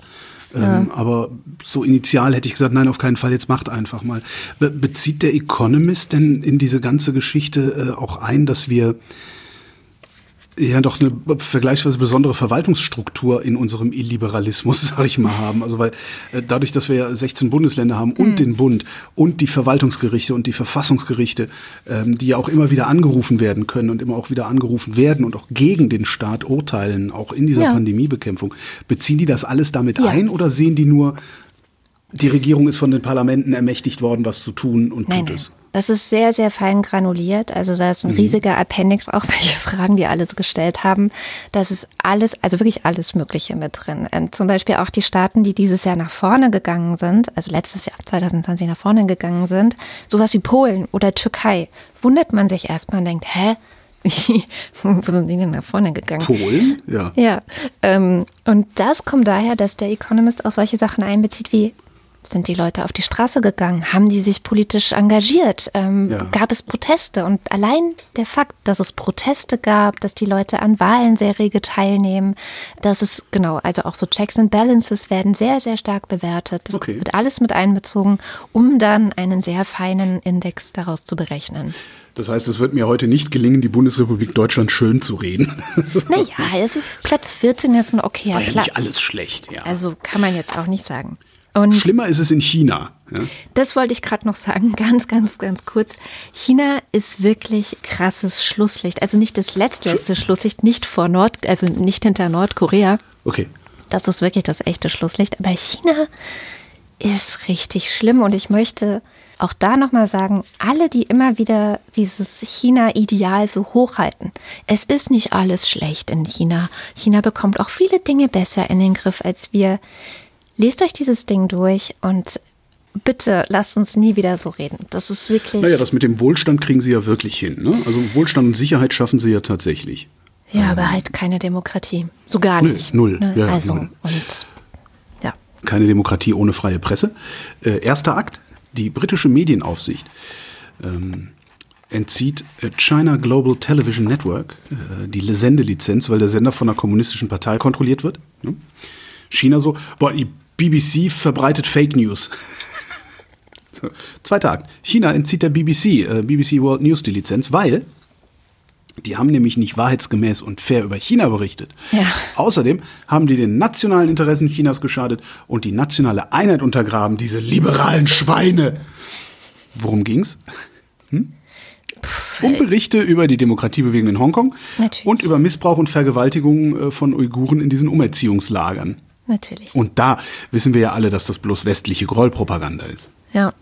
Ja. Ähm, aber so initial hätte ich gesagt, nein, auf keinen Fall, jetzt macht einfach mal. Be bezieht der Economist denn in diese ganze Geschichte äh, auch ein, dass wir ja doch eine vergleichsweise besondere Verwaltungsstruktur in unserem Illiberalismus, sag ich mal, haben. Also weil äh, dadurch, dass wir ja 16 Bundesländer haben und mhm. den Bund und die Verwaltungsgerichte und die Verfassungsgerichte, ähm, die ja auch immer wieder angerufen werden können und immer auch wieder angerufen werden und auch gegen den Staat urteilen, auch in dieser ja. Pandemiebekämpfung, beziehen die das alles damit ja. ein oder sehen die nur, die Regierung ist von den Parlamenten ermächtigt worden, was zu tun und nein, tut es? Das ist sehr, sehr fein granuliert. Also da ist ein mhm. riesiger Appendix, auch welche Fragen die alles gestellt haben. Das ist alles, also wirklich alles Mögliche mit drin. Ähm, zum Beispiel auch die Staaten, die dieses Jahr nach vorne gegangen sind, also letztes Jahr 2020 nach vorne gegangen sind, sowas wie Polen oder Türkei, wundert man sich erstmal und denkt, hä? Wo sind die denn nach vorne gegangen? Polen? Ja. Ja. Ähm, und das kommt daher, dass der Economist auch solche Sachen einbezieht wie sind die Leute auf die Straße gegangen? Haben die sich politisch engagiert? Ähm, ja. Gab es Proteste? Und allein der Fakt, dass es Proteste gab, dass die Leute an Wahlen sehr rege teilnehmen, dass es, genau, also auch so Checks and Balances werden sehr, sehr stark bewertet. Das okay. wird alles mit einbezogen, um dann einen sehr feinen Index daraus zu berechnen. Das heißt, es wird mir heute nicht gelingen, die Bundesrepublik Deutschland schön zu reden. Naja, also Platz 14 ist ein okayer Platz. Ja nicht alles schlecht, ja. Also kann man jetzt auch nicht sagen. Und Schlimmer ist es in China. Ja? Das wollte ich gerade noch sagen, ganz, ganz, ganz kurz. China ist wirklich krasses Schlusslicht. Also nicht das letzte Schlusslicht, nicht vor Nord, also nicht hinter Nordkorea. Okay. Das ist wirklich das echte Schlusslicht. Aber China ist richtig schlimm und ich möchte auch da nochmal sagen, alle, die immer wieder dieses China-Ideal so hochhalten, es ist nicht alles schlecht in China. China bekommt auch viele Dinge besser in den Griff als wir. Lest euch dieses Ding durch und bitte lasst uns nie wieder so reden. Das ist wirklich. Naja, das mit dem Wohlstand kriegen sie ja wirklich hin. Ne? Also Wohlstand und Sicherheit schaffen sie ja tatsächlich. Ja, ähm. aber halt keine Demokratie. So gar nicht. Null. Ne? Ja, also, null. und ja. Keine Demokratie ohne freie Presse. Äh, erster Akt, die britische Medienaufsicht. Ähm, entzieht äh, China Global Television Network äh, die Sendelizenz, weil der Sender von einer kommunistischen Partei kontrolliert wird. Ne? China so, boah, die BBC verbreitet Fake News. so, zweiter Akt. China entzieht der BBC, äh, BBC World News die Lizenz, weil die haben nämlich nicht wahrheitsgemäß und fair über China berichtet. Ja. Außerdem haben die den nationalen Interessen Chinas geschadet und die nationale Einheit untergraben, diese liberalen Schweine. Worum ging's? Hm? um Berichte über die Demokratiebewegung in Hongkong Natürlich. und über Missbrauch und Vergewaltigung äh, von Uiguren in diesen Umerziehungslagern. Natürlich. Und da wissen wir ja alle, dass das bloß westliche Grollpropaganda ist. Ja.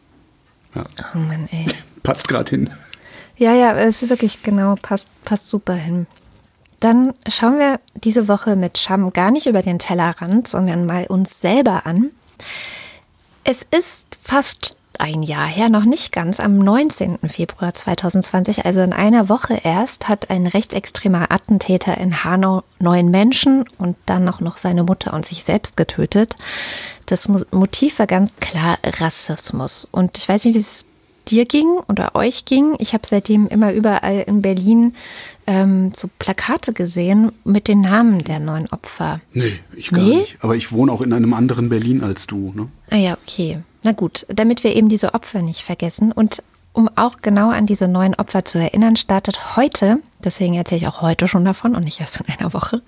ja. Oh Mann, ey. Passt gerade hin. Ja, ja, es ist wirklich genau, passt, passt super hin. Dann schauen wir diese Woche mit Scham gar nicht über den Tellerrand, sondern mal uns selber an. Es ist fast ein Jahr her, noch nicht ganz, am 19. Februar 2020, also in einer Woche erst, hat ein rechtsextremer Attentäter in Hanau neun Menschen und dann auch noch seine Mutter und sich selbst getötet. Das Motiv war ganz klar Rassismus. Und ich weiß nicht, wie es dir ging oder euch ging. Ich habe seitdem immer überall in Berlin ähm, so Plakate gesehen mit den Namen der neuen Opfer. Nee, ich gar nee? nicht. Aber ich wohne auch in einem anderen Berlin als du. Ne? Ah ja, okay. Na gut, damit wir eben diese Opfer nicht vergessen und um auch genau an diese neuen Opfer zu erinnern, startet heute, deswegen erzähle ich auch heute schon davon und nicht erst in einer Woche,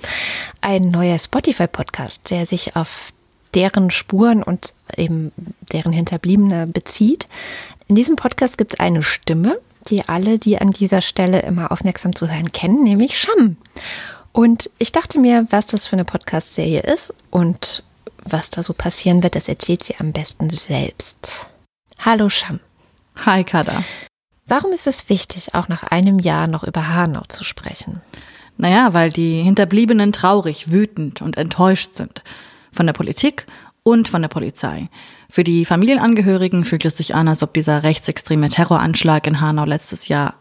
ein neuer Spotify-Podcast, der sich auf deren Spuren und eben deren Hinterbliebene bezieht. In diesem Podcast gibt es eine Stimme, die alle, die an dieser Stelle immer aufmerksam zu hören kennen, nämlich Sham. Und ich dachte mir, was das für eine Podcast-Serie ist und was da so passieren wird, das erzählt sie am besten selbst. Hallo Sham. Hi Kada. Warum ist es wichtig, auch nach einem Jahr noch über Hanau zu sprechen? Naja, weil die Hinterbliebenen traurig, wütend und enttäuscht sind. Von der Politik und von der Polizei. Für die Familienangehörigen fühlt es sich an, als ob dieser rechtsextreme Terroranschlag in Hanau letztes Jahr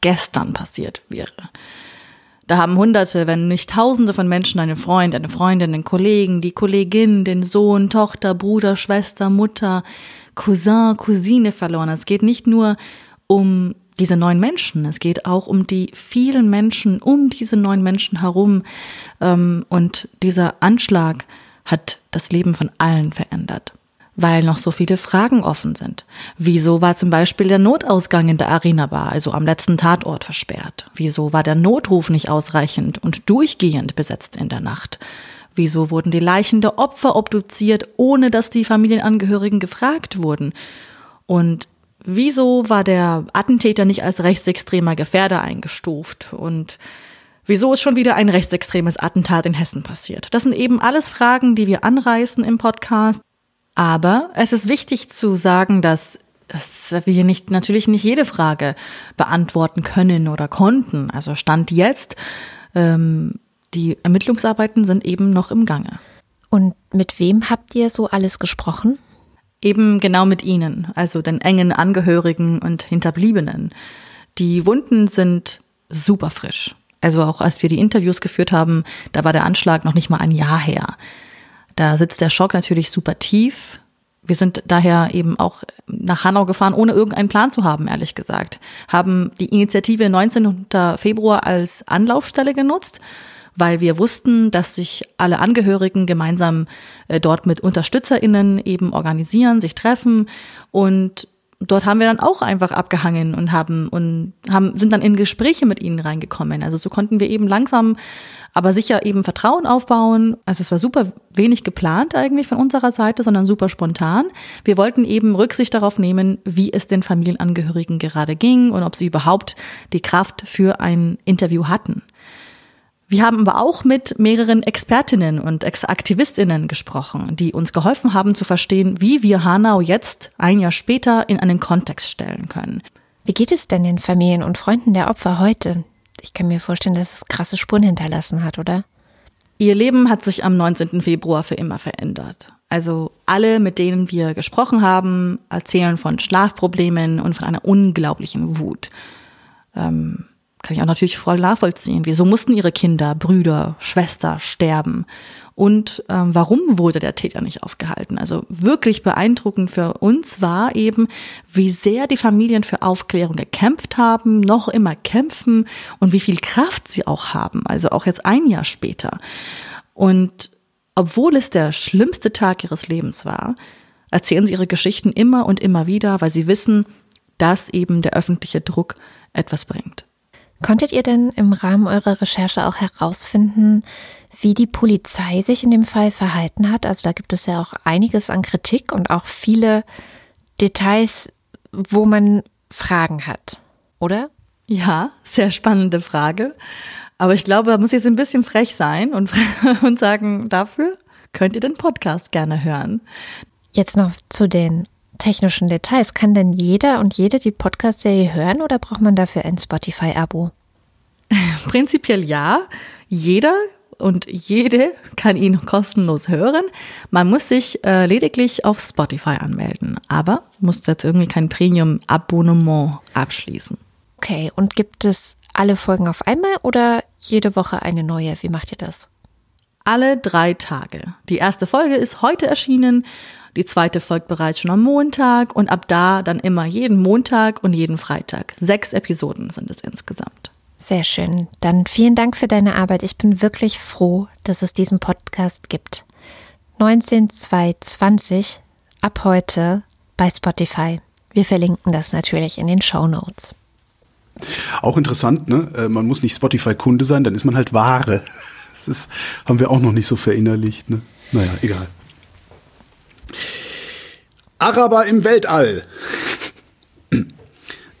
gestern passiert wäre. Da haben Hunderte, wenn nicht Tausende von Menschen einen Freund, eine Freundin, einen Kollegen, die Kollegin, den Sohn, Tochter, Bruder, Schwester, Mutter, Cousin, Cousine verloren. Es geht nicht nur um diese neun Menschen, es geht auch um die vielen Menschen um diese neun Menschen herum. Ähm, und dieser Anschlag hat das Leben von allen verändert. weil noch so viele Fragen offen sind. Wieso war zum Beispiel der Notausgang in der Arena Bar, also am letzten Tatort, versperrt? Wieso war der Notruf nicht ausreichend und durchgehend besetzt in der Nacht? Wieso wurden die Leichen der Opfer obduziert, ohne dass die Familienangehörigen gefragt wurden? Und wieso war der Attentäter nicht als rechtsextremer Gefährder eingestuft? Und wieso ist schon wieder ein rechtsextremes Attentat in Hessen passiert? Das sind eben alles Fragen, die wir anreißen im Podcast. Aber es ist wichtig zu sagen, dass, dass wir nicht, natürlich nicht jede Frage beantworten können oder konnten. Also Stand jetzt, ähm, die Ermittlungsarbeiten sind eben noch im Gange. Und mit wem habt ihr so alles gesprochen? Eben genau mit ihnen, also den engen Angehörigen und Hinterbliebenen. Die Wunden sind super frisch. Also auch als wir die Interviews geführt haben, da war der Anschlag noch nicht mal ein Jahr her. Da sitzt der Schock natürlich super tief. Wir sind daher eben auch nach Hanau gefahren, ohne irgendeinen Plan zu haben, ehrlich gesagt. Haben die Initiative 19. Februar als Anlaufstelle genutzt, weil wir wussten, dass sich alle Angehörigen gemeinsam äh, dort mit UnterstützerInnen eben organisieren, sich treffen und dort haben wir dann auch einfach abgehangen und haben und haben sind dann in Gespräche mit ihnen reingekommen. Also so konnten wir eben langsam aber sicher eben Vertrauen aufbauen. Also es war super wenig geplant eigentlich von unserer Seite, sondern super spontan. Wir wollten eben Rücksicht darauf nehmen, wie es den Familienangehörigen gerade ging und ob sie überhaupt die Kraft für ein Interview hatten. Wir haben aber auch mit mehreren Expertinnen und Aktivistinnen gesprochen, die uns geholfen haben zu verstehen, wie wir Hanau jetzt, ein Jahr später, in einen Kontext stellen können. Wie geht es denn den Familien und Freunden der Opfer heute? Ich kann mir vorstellen, dass es krasse Spuren hinterlassen hat, oder? Ihr Leben hat sich am 19. Februar für immer verändert. Also alle, mit denen wir gesprochen haben, erzählen von Schlafproblemen und von einer unglaublichen Wut. Ähm, kann ich auch natürlich voll nachvollziehen. Wieso mussten ihre Kinder, Brüder, Schwester sterben? Und ähm, warum wurde der Täter nicht aufgehalten? Also wirklich beeindruckend für uns war eben, wie sehr die Familien für Aufklärung gekämpft haben, noch immer kämpfen und wie viel Kraft sie auch haben. Also auch jetzt ein Jahr später. Und obwohl es der schlimmste Tag ihres Lebens war, erzählen sie ihre Geschichten immer und immer wieder, weil sie wissen, dass eben der öffentliche Druck etwas bringt. Konntet ihr denn im Rahmen eurer Recherche auch herausfinden, wie die Polizei sich in dem Fall verhalten hat? Also da gibt es ja auch einiges an Kritik und auch viele Details, wo man Fragen hat, oder? Ja, sehr spannende Frage. Aber ich glaube, da muss jetzt ein bisschen frech sein und, und sagen, dafür könnt ihr den Podcast gerne hören. Jetzt noch zu den technischen Details. Kann denn jeder und jede die Podcast-Serie hören oder braucht man dafür ein Spotify-Abo? Prinzipiell ja. Jeder und jede kann ihn kostenlos hören. Man muss sich äh, lediglich auf Spotify anmelden, aber muss jetzt irgendwie kein Premium-Abonnement abschließen. Okay, und gibt es alle Folgen auf einmal oder jede Woche eine neue? Wie macht ihr das? Alle drei Tage. Die erste Folge ist heute erschienen die zweite folgt bereits schon am Montag und ab da dann immer jeden Montag und jeden Freitag. Sechs Episoden sind es insgesamt. Sehr schön. Dann vielen Dank für deine Arbeit. Ich bin wirklich froh, dass es diesen Podcast gibt. 19220 ab heute bei Spotify. Wir verlinken das natürlich in den Show Notes. Auch interessant, ne? Äh, man muss nicht Spotify-Kunde sein, dann ist man halt Ware. Das haben wir auch noch nicht so verinnerlicht. Ne? Naja, egal. Araber im Weltall.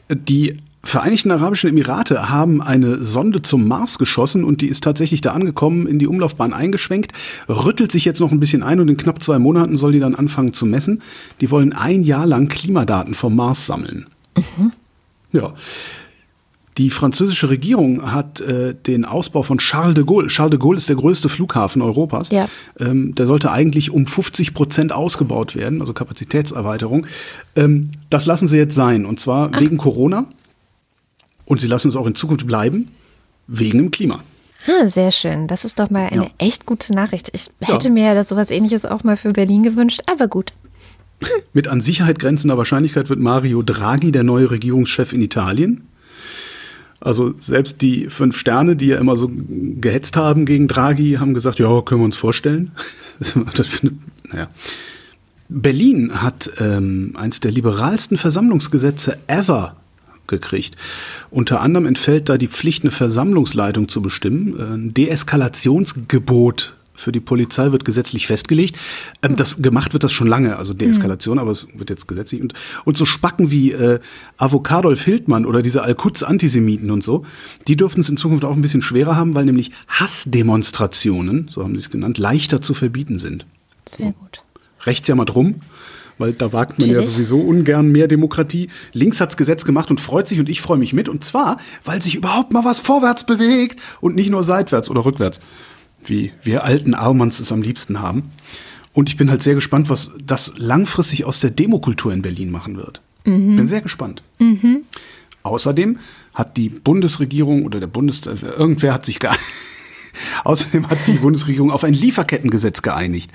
Die Vereinigten Arabischen Emirate haben eine Sonde zum Mars geschossen und die ist tatsächlich da angekommen, in die Umlaufbahn eingeschwenkt, rüttelt sich jetzt noch ein bisschen ein und in knapp zwei Monaten soll die dann anfangen zu messen. Die wollen ein Jahr lang Klimadaten vom Mars sammeln. Mhm. Ja. Die französische Regierung hat äh, den Ausbau von Charles de Gaulle, Charles de Gaulle ist der größte Flughafen Europas, ja. ähm, der sollte eigentlich um 50 Prozent ausgebaut werden, also Kapazitätserweiterung. Ähm, das lassen sie jetzt sein, und zwar Ach. wegen Corona. Und sie lassen es auch in Zukunft bleiben, wegen dem Klima. Ah, sehr schön. Das ist doch mal eine ja. echt gute Nachricht. Ich hätte ja. mir ja sowas ähnliches auch mal für Berlin gewünscht, aber gut. Mit an Sicherheit grenzender Wahrscheinlichkeit wird Mario Draghi der neue Regierungschef in Italien. Also selbst die fünf Sterne, die ja immer so gehetzt haben gegen Draghi, haben gesagt, ja, können wir uns vorstellen. Naja. Berlin hat ähm, eins der liberalsten Versammlungsgesetze ever gekriegt. Unter anderem entfällt da die Pflicht, eine Versammlungsleitung zu bestimmen. Ein Deeskalationsgebot für die Polizei wird gesetzlich festgelegt. Ähm, das gemacht wird das schon lange, also Deeskalation, aber es wird jetzt gesetzlich. Und, und so Spacken wie äh, Avokadolf Hildmann oder diese Al-Quds-Antisemiten und so, die dürften es in Zukunft auch ein bisschen schwerer haben, weil nämlich Hassdemonstrationen, so haben sie es genannt, leichter zu verbieten sind. Sehr gut. Rechts ja mal drum, weil da wagt man ja Natürlich. sowieso ungern mehr Demokratie. Links hat's Gesetz gemacht und freut sich und ich freue mich mit. Und zwar, weil sich überhaupt mal was vorwärts bewegt und nicht nur seitwärts oder rückwärts, wie wir alten Almans es am liebsten haben. Und ich bin halt sehr gespannt, was das langfristig aus der Demokultur in Berlin machen wird. Bin sehr gespannt. Außerdem hat die Bundesregierung oder der Bundestag, irgendwer hat sich geeinigt. Außerdem hat sich die Bundesregierung auf ein Lieferkettengesetz geeinigt.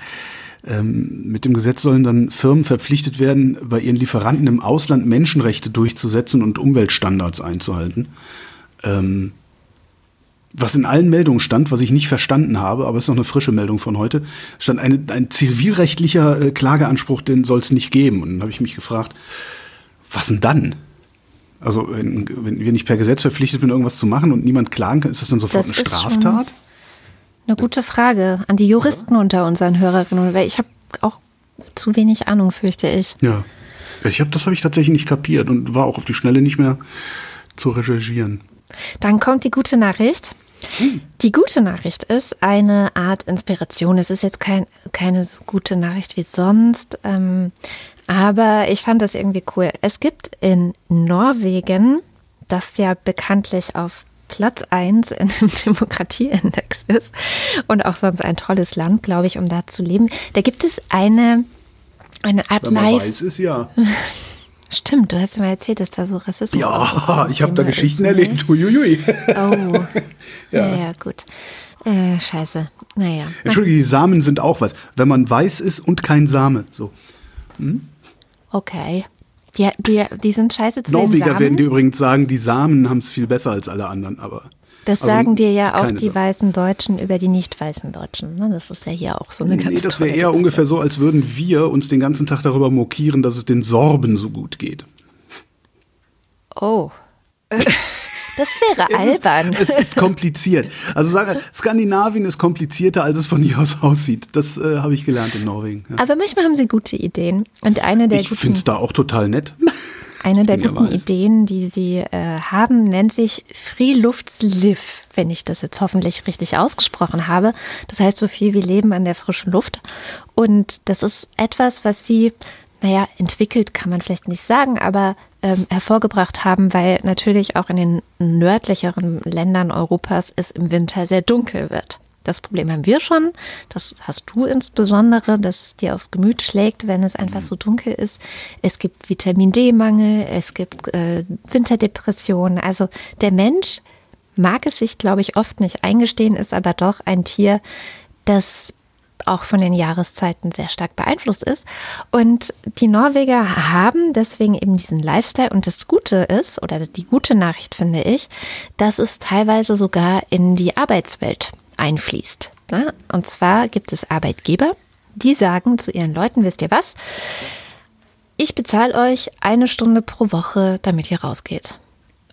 Ähm, mit dem Gesetz sollen dann Firmen verpflichtet werden, bei ihren Lieferanten im Ausland Menschenrechte durchzusetzen und Umweltstandards einzuhalten. Ähm, was in allen Meldungen stand, was ich nicht verstanden habe, aber es ist noch eine frische Meldung von heute, stand eine, ein zivilrechtlicher äh, Klageanspruch, den soll es nicht geben. Und dann habe ich mich gefragt, was denn dann? Also wenn, wenn wir nicht per Gesetz verpflichtet sind, irgendwas zu machen und niemand klagen kann, ist das dann sofort Das eine Straftat? Eine gute Frage an die Juristen unter unseren Hörerinnen, weil ich habe auch zu wenig Ahnung, fürchte ich. Ja. Ich hab, das habe ich tatsächlich nicht kapiert und war auch auf die Schnelle nicht mehr zu recherchieren. Dann kommt die gute Nachricht. Die gute Nachricht ist eine Art Inspiration. Es ist jetzt kein, keine so gute Nachricht wie sonst, ähm, aber ich fand das irgendwie cool. Es gibt in Norwegen, das ja bekanntlich auf Platz 1 in dem Demokratieindex ist und auch sonst ein tolles Land, glaube ich, um da zu leben. Da gibt es eine, eine Art Live. weiß es ja. Stimmt, du hast mir erzählt, dass da so Rassismus Ja, ich habe da Thema ist, Geschichten ne? erlebt. Uiuiui. Oh. ja. ja, gut. Äh, scheiße. Naja. Entschuldige, die Samen sind auch was. Wenn man weiß ist und kein Same. So. Okay. Die, die, die sind scheiße zu den Norweger werden dir übrigens sagen, die Samen haben es viel besser als alle anderen, aber. Das also sagen dir ja auch die Samen. weißen Deutschen über die nicht weißen Deutschen. Ne? Das ist ja hier auch so eine ganz Nee, das wäre eher Debatte. ungefähr so, als würden wir uns den ganzen Tag darüber mokieren, dass es den Sorben so gut geht. Oh. Das wäre Es ist, albern. es ist kompliziert. Also sage, Skandinavien ist komplizierter, als es von hier aus aussieht. Das äh, habe ich gelernt in Norwegen. Ja. Aber manchmal haben sie gute Ideen. Und eine der Ich finde es da auch total nett. Eine der guten weiß. Ideen, die sie äh, haben, nennt sich Freeluftsliv, wenn ich das jetzt hoffentlich richtig ausgesprochen habe. Das heißt so viel wie Leben an der frischen Luft. Und das ist etwas, was sie, naja, entwickelt kann man vielleicht nicht sagen, aber ähm, hervorgebracht haben, weil natürlich auch in den nördlicheren Ländern Europas es im Winter sehr dunkel wird. Das Problem haben wir schon, das hast du insbesondere, dass es dir aufs Gemüt schlägt, wenn es einfach so dunkel ist. Es gibt Vitamin D-Mangel, es gibt äh, Winterdepressionen. Also der Mensch mag es sich, glaube ich, oft nicht eingestehen, ist aber doch ein Tier, das auch von den Jahreszeiten sehr stark beeinflusst ist. Und die Norweger haben deswegen eben diesen Lifestyle. Und das Gute ist, oder die gute Nachricht finde ich, dass es teilweise sogar in die Arbeitswelt einfließt. Und zwar gibt es Arbeitgeber, die sagen zu ihren Leuten, wisst ihr was? Ich bezahle euch eine Stunde pro Woche, damit ihr rausgeht.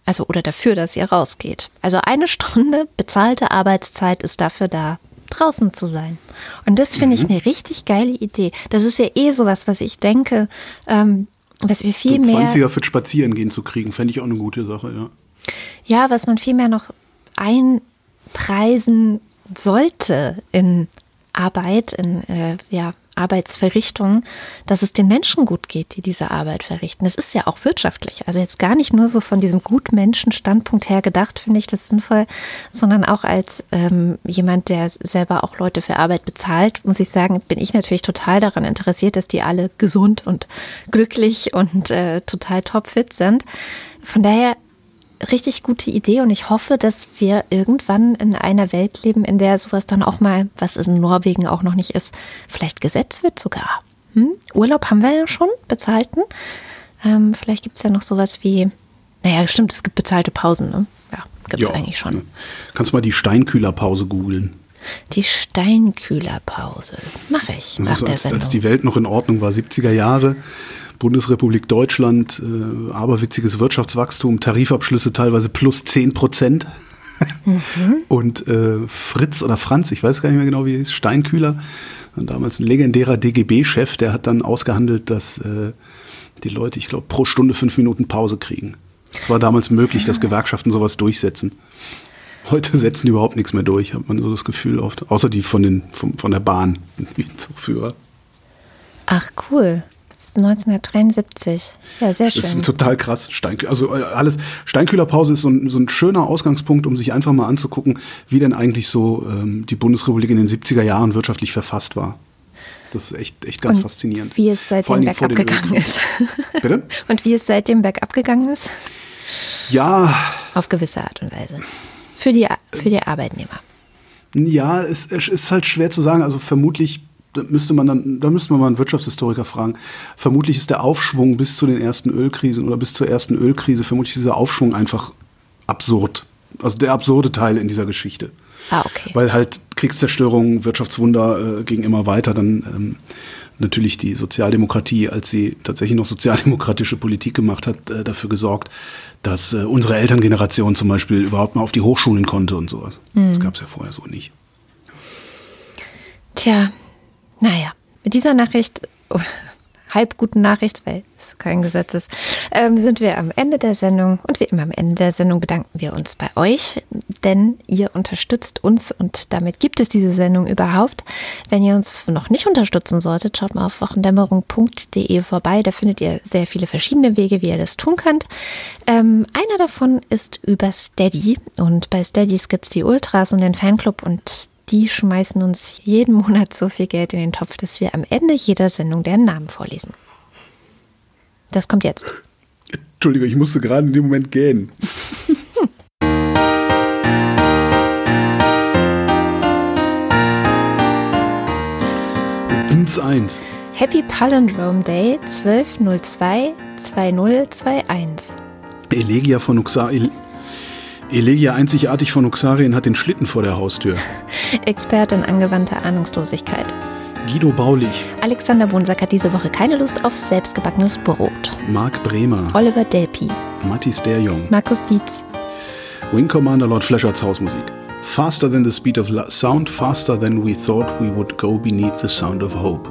Also oder dafür, dass ihr rausgeht. Also eine Stunde bezahlte Arbeitszeit ist dafür da, draußen zu sein. Und das finde ich eine richtig geile Idee. Das ist ja eh sowas, was ich denke, ähm, was wir viel mehr. 20er für Spazierengehen zu kriegen, fände ich auch eine gute Sache, ja. Ja, was man vielmehr noch einpreisen sollte in Arbeit, in äh, ja, Arbeitsverrichtungen, dass es den Menschen gut geht, die diese Arbeit verrichten. Es ist ja auch wirtschaftlich. Also jetzt gar nicht nur so von diesem Gutmenschen-Standpunkt her gedacht, finde ich das sinnvoll, sondern auch als ähm, jemand, der selber auch Leute für Arbeit bezahlt, muss ich sagen, bin ich natürlich total daran interessiert, dass die alle gesund und glücklich und äh, total topfit sind. Von daher richtig gute Idee und ich hoffe, dass wir irgendwann in einer Welt leben, in der sowas dann auch mal, was in Norwegen auch noch nicht ist, vielleicht gesetzt wird sogar. Hm? Urlaub haben wir ja schon, bezahlten. Ähm, vielleicht gibt es ja noch sowas wie, naja, stimmt, es gibt bezahlte Pausen, ne? Ja, gibt es eigentlich schon. Kannst mal die Steinkühlerpause googeln. Die Steinkühlerpause. Mache ich Das nach ist, der als, als die Welt noch in Ordnung war, 70er Jahre, Bundesrepublik Deutschland, äh, aberwitziges Wirtschaftswachstum, Tarifabschlüsse teilweise plus 10 Prozent. Und äh, Fritz oder Franz, ich weiß gar nicht mehr genau, wie er hieß, Steinkühler, damals ein legendärer DGB-Chef, der hat dann ausgehandelt, dass äh, die Leute, ich glaube, pro Stunde fünf Minuten Pause kriegen. Es war damals möglich, dass Gewerkschaften sowas durchsetzen. Heute setzen die überhaupt nichts mehr durch, hat man so das Gefühl oft. Außer die von, den, von, von der Bahn, wie Zugführer. Ach, cool. Das ist 1973. Ja, sehr Das ist schön. total krass. Steinkü also äh, alles. Steinkühlerpause ist so ein, so ein schöner Ausgangspunkt, um sich einfach mal anzugucken, wie denn eigentlich so ähm, die Bundesrepublik in den 70er Jahren wirtschaftlich verfasst war. Das ist echt, echt ganz Und faszinierend. Wie es seitdem bergab gegangen Ölkrieg. ist. Bitte? Und wie es seitdem bergab gegangen ist? Ja, Auf gewisse Art und Weise. Für die, für die Arbeitnehmer. Ja, es, es ist halt schwer zu sagen. Also vermutlich da müsste man dann, da müsste man mal einen Wirtschaftshistoriker fragen. Vermutlich ist der Aufschwung bis zu den ersten Ölkrisen oder bis zur ersten Ölkrise, vermutlich ist dieser Aufschwung einfach absurd. Also der absurde Teil in dieser Geschichte. Ah, okay. Weil halt Kriegszerstörung, Wirtschaftswunder äh, ging immer weiter. Dann ähm, natürlich die Sozialdemokratie, als sie tatsächlich noch sozialdemokratische Politik gemacht hat, äh, dafür gesorgt, dass äh, unsere Elterngeneration zum Beispiel überhaupt mal auf die Hochschulen konnte und sowas. Das gab es ja vorher so nicht. Tja, naja, mit dieser Nachricht, oh, halb guten Nachricht, weil es kein Gesetz ist, ähm, sind wir am Ende der Sendung. Und wie immer am Ende der Sendung bedanken wir uns bei euch, denn ihr unterstützt uns und damit gibt es diese Sendung überhaupt. Wenn ihr uns noch nicht unterstützen solltet, schaut mal auf wochendämmerung.de vorbei. Da findet ihr sehr viele verschiedene Wege, wie ihr das tun könnt. Ähm, einer davon ist über Steady. Und bei Steadys gibt es die Ultras und den Fanclub und die schmeißen uns jeden Monat so viel Geld in den Topf, dass wir am Ende jeder Sendung deren Namen vorlesen. Das kommt jetzt. Entschuldige, ich musste gerade in dem Moment gähnen. Dins 1. Happy Palindrome Day 1202 2021. Elegia von Uxarien. Elegia einzigartig von Uxarien hat den Schlitten vor der Haustür. Expertin angewandter Ahnungslosigkeit. Guido Baulich, Alexander Bonsack hat diese Woche keine Lust auf selbstgebackenes Brot. Marc Bremer, Oliver Delpi, Mattis Derjong, Markus Dietz, Wing Commander Lord Fleschards Hausmusik. Faster than the speed of sound, faster than we thought we would go beneath the sound of hope.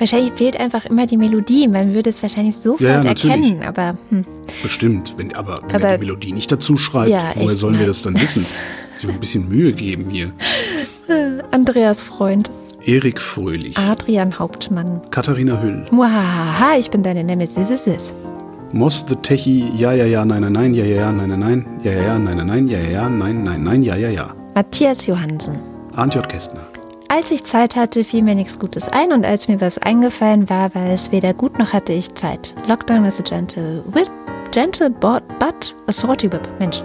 Wahrscheinlich fehlt einfach immer die Melodie. Man würde es wahrscheinlich sofort Ja, erkennen, aber hm, Bestimmt, wenn, aber wenn Aber- er die Melodie nicht dazu schreibt, Ja, woher sollen wir das dann wissen? Sich ein bisschen Mühe geben hier. Andreas Freund, Erik Fröhlich, Adrian Hauptmann. Katharina Hüll, Muahaha, ich bin deine Nemesis. Is, is. Moss the Techie, ja, ja, ja, nein, nein, nein, ja, ja, ja, nein, nein, nein, ja, ja, ja, nein, nein, nein, ja, ja, ja, nein, nein, nein, ja, ja, ja. Matthias Johansen. J. Kästner. Als ich Zeit hatte, fiel mir nichts Gutes ein und als mir was eingefallen war, war es weder gut noch hatte ich Zeit. Lockdown is a gentle whip, gentle but, but a salty whip. Mensch,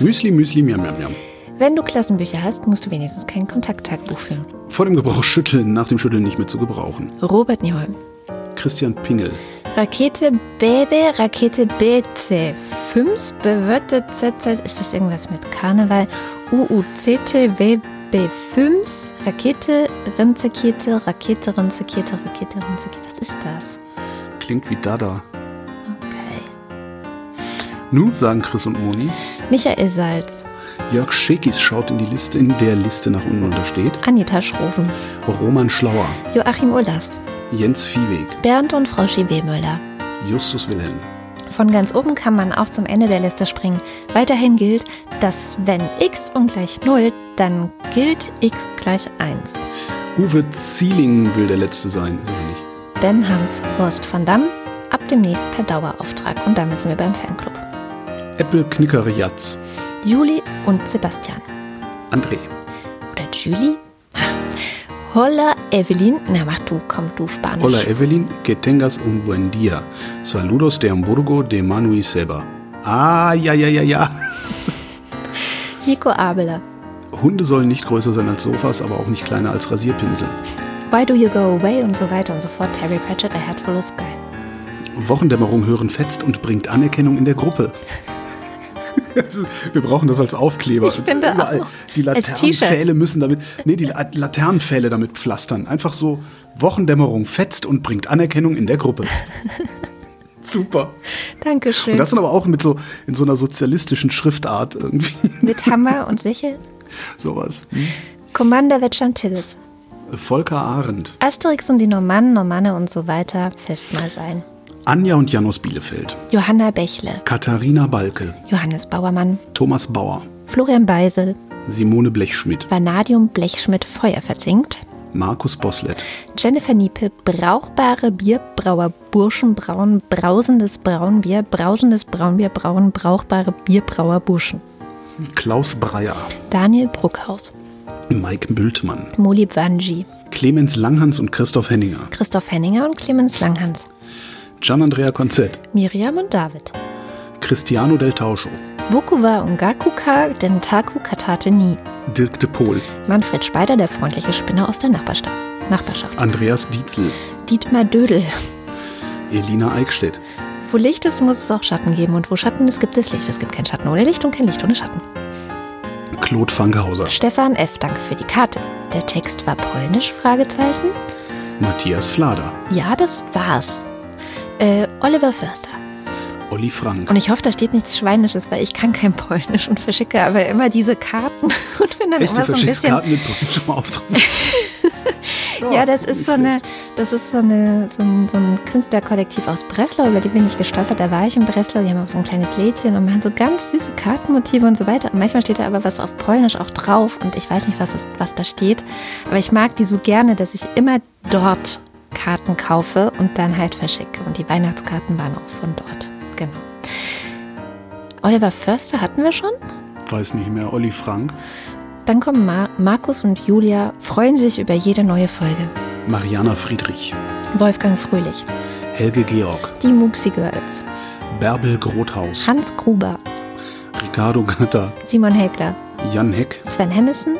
Müsli, Müsli, miam, miam, miam. wenn du Klassenbücher hast, musst du wenigstens kein Kontakttagebuch führen. Vor dem Gebrauch schütteln, nach dem Schütteln nicht mehr zu gebrauchen. Robert Nieholm. Christian Pingel. Rakete BB, Rakete BC. 5 bewirte ZZ. Ist das irgendwas mit Karneval? UUCT WB5. Rakete, Rinzekete, Rakete, Rinzekete, Rakete, Rinzekete. Was ist das? Klingt wie Dada. Okay. Nu, sagen Chris und Moni. Michael Salz. Jörg Schekis schaut in die Liste, in der Liste nach unten und da steht Anita Schroven. Roman Schlauer, Joachim Ullers. Jens Viehweg, Bernd und Frau Schiebemüller. Justus Wilhelm, Von ganz oben kann man auch zum Ende der Liste springen. Weiterhin gilt, dass wenn x ungleich 0, dann gilt x gleich 1. Uwe Zieling will der Letzte sein, ist er nicht. Denn Hans Horst van Damme ab demnächst per Dauerauftrag. Und da müssen wir beim Fanclub. Apple Knickere Jatz, Juli und Sebastian. André, Oder Julie? Holla Evelyn. Na mach du, komm du Spanisch. Hola Evelyn, que tengas un buen día. Saludos de Hamburgo de Manui Seba. Ah, ja, ja, ja, ja. Nico Abeler. Hunde sollen nicht größer sein als Sofas, aber auch nicht kleiner als Rasierpinsel. Why do you go away? Und so weiter und so fort. Terry Pratchett, A Head Full of Sky. Wochendämmerung hören fetzt und bringt Anerkennung in der Gruppe. Wir brauchen das als Aufkleber. Ich finde Überall. auch. Die Laternenpfähle müssen damit, nee, die La- Laternenpfähle damit pflastern. Einfach so Wochendämmerung fetzt und bringt Anerkennung in der Gruppe. Super. Dankeschön. Und das dann aber auch mit so, in so einer sozialistischen Schriftart irgendwie. Mit Hammer und Sichel. Sowas. Hm? Commander Vetschantillis. Volker Arendt. Asterix und die Normannen, Normanne und so weiter. Festmahl sein. Anja und Janos Bielefeld. Johanna Bächle. Katharina Balke. Johannes Bauermann. Thomas Bauer. Florian Beisel. Simone Blechschmidt. Vanadium Blechschmidt Feuer verzinkt. Markus Boslett. Jennifer Niepe, brauchbare Bierbrauer, Burschen brauen, brausendes Braunbier, brausendes Braunbier brauen, brauchbare Bierbrauer Burschen. Klaus Breyer. Daniel Bruckhaus, Mike Bültmann. Molib Wanji, Clemens Langhans und Christoph Henninger. Christoph Henninger und Clemens Langhans, Gian-Andrea Konzett. Miriam und David. Cristiano del Tauscho. Bokuwa Ungakuka, Dentaku Katate Ni. Dirk de Pohl. Manfred Speider, der freundliche Spinner aus der Nachbarschaft. Nachbarschaft. Andreas Dietzel. Dietmar Dödel. Elina Eickstedt. Wo Licht ist, muss es auch Schatten geben. Und wo Schatten ist, gibt es Licht. Es gibt kein Schatten ohne Licht und kein Licht ohne Schatten. Claude Fankhauser. Stefan F., danke für die Karte. Der Text war polnisch? Fragezeichen. Matthias Flader. Ja, das war's. Äh, Oliver Förster. Olli Frank. Und ich hoffe, da steht nichts Schweinisches, weil ich kann kein Polnisch und verschicke aber immer diese Karten und bin dann Echt, immer so ein bisschen. Karten mit polnischem Aufdruck. Ja, das ist so eine, das ist so eine, so ein, so ein Künstlerkollektiv aus Breslau, über die bin ich gestolpert. Da war ich in Breslau, die haben auch so ein kleines Lädchen und machen so ganz süße Kartenmotive und so weiter. Und manchmal steht da aber was auf Polnisch auch drauf und ich weiß nicht, was, was da steht. Aber ich mag die so gerne, dass ich immer dort Karten kaufe und dann halt verschicke. Und die Weihnachtskarten waren auch von dort. Genau. Oliver Förster hatten wir schon? Weiß nicht mehr. Olli Frank. Dann kommen Mar Markus und Julia, freuen sich über jede neue Folge. Mariana Friedrich. Wolfgang Fröhlich, Helge Georg. die Muxi Girls, Bärbel Grothaus. Hans Gruber, Ricardo Gatter. Simon Hägler, Jan Heck. Sven Hennissen,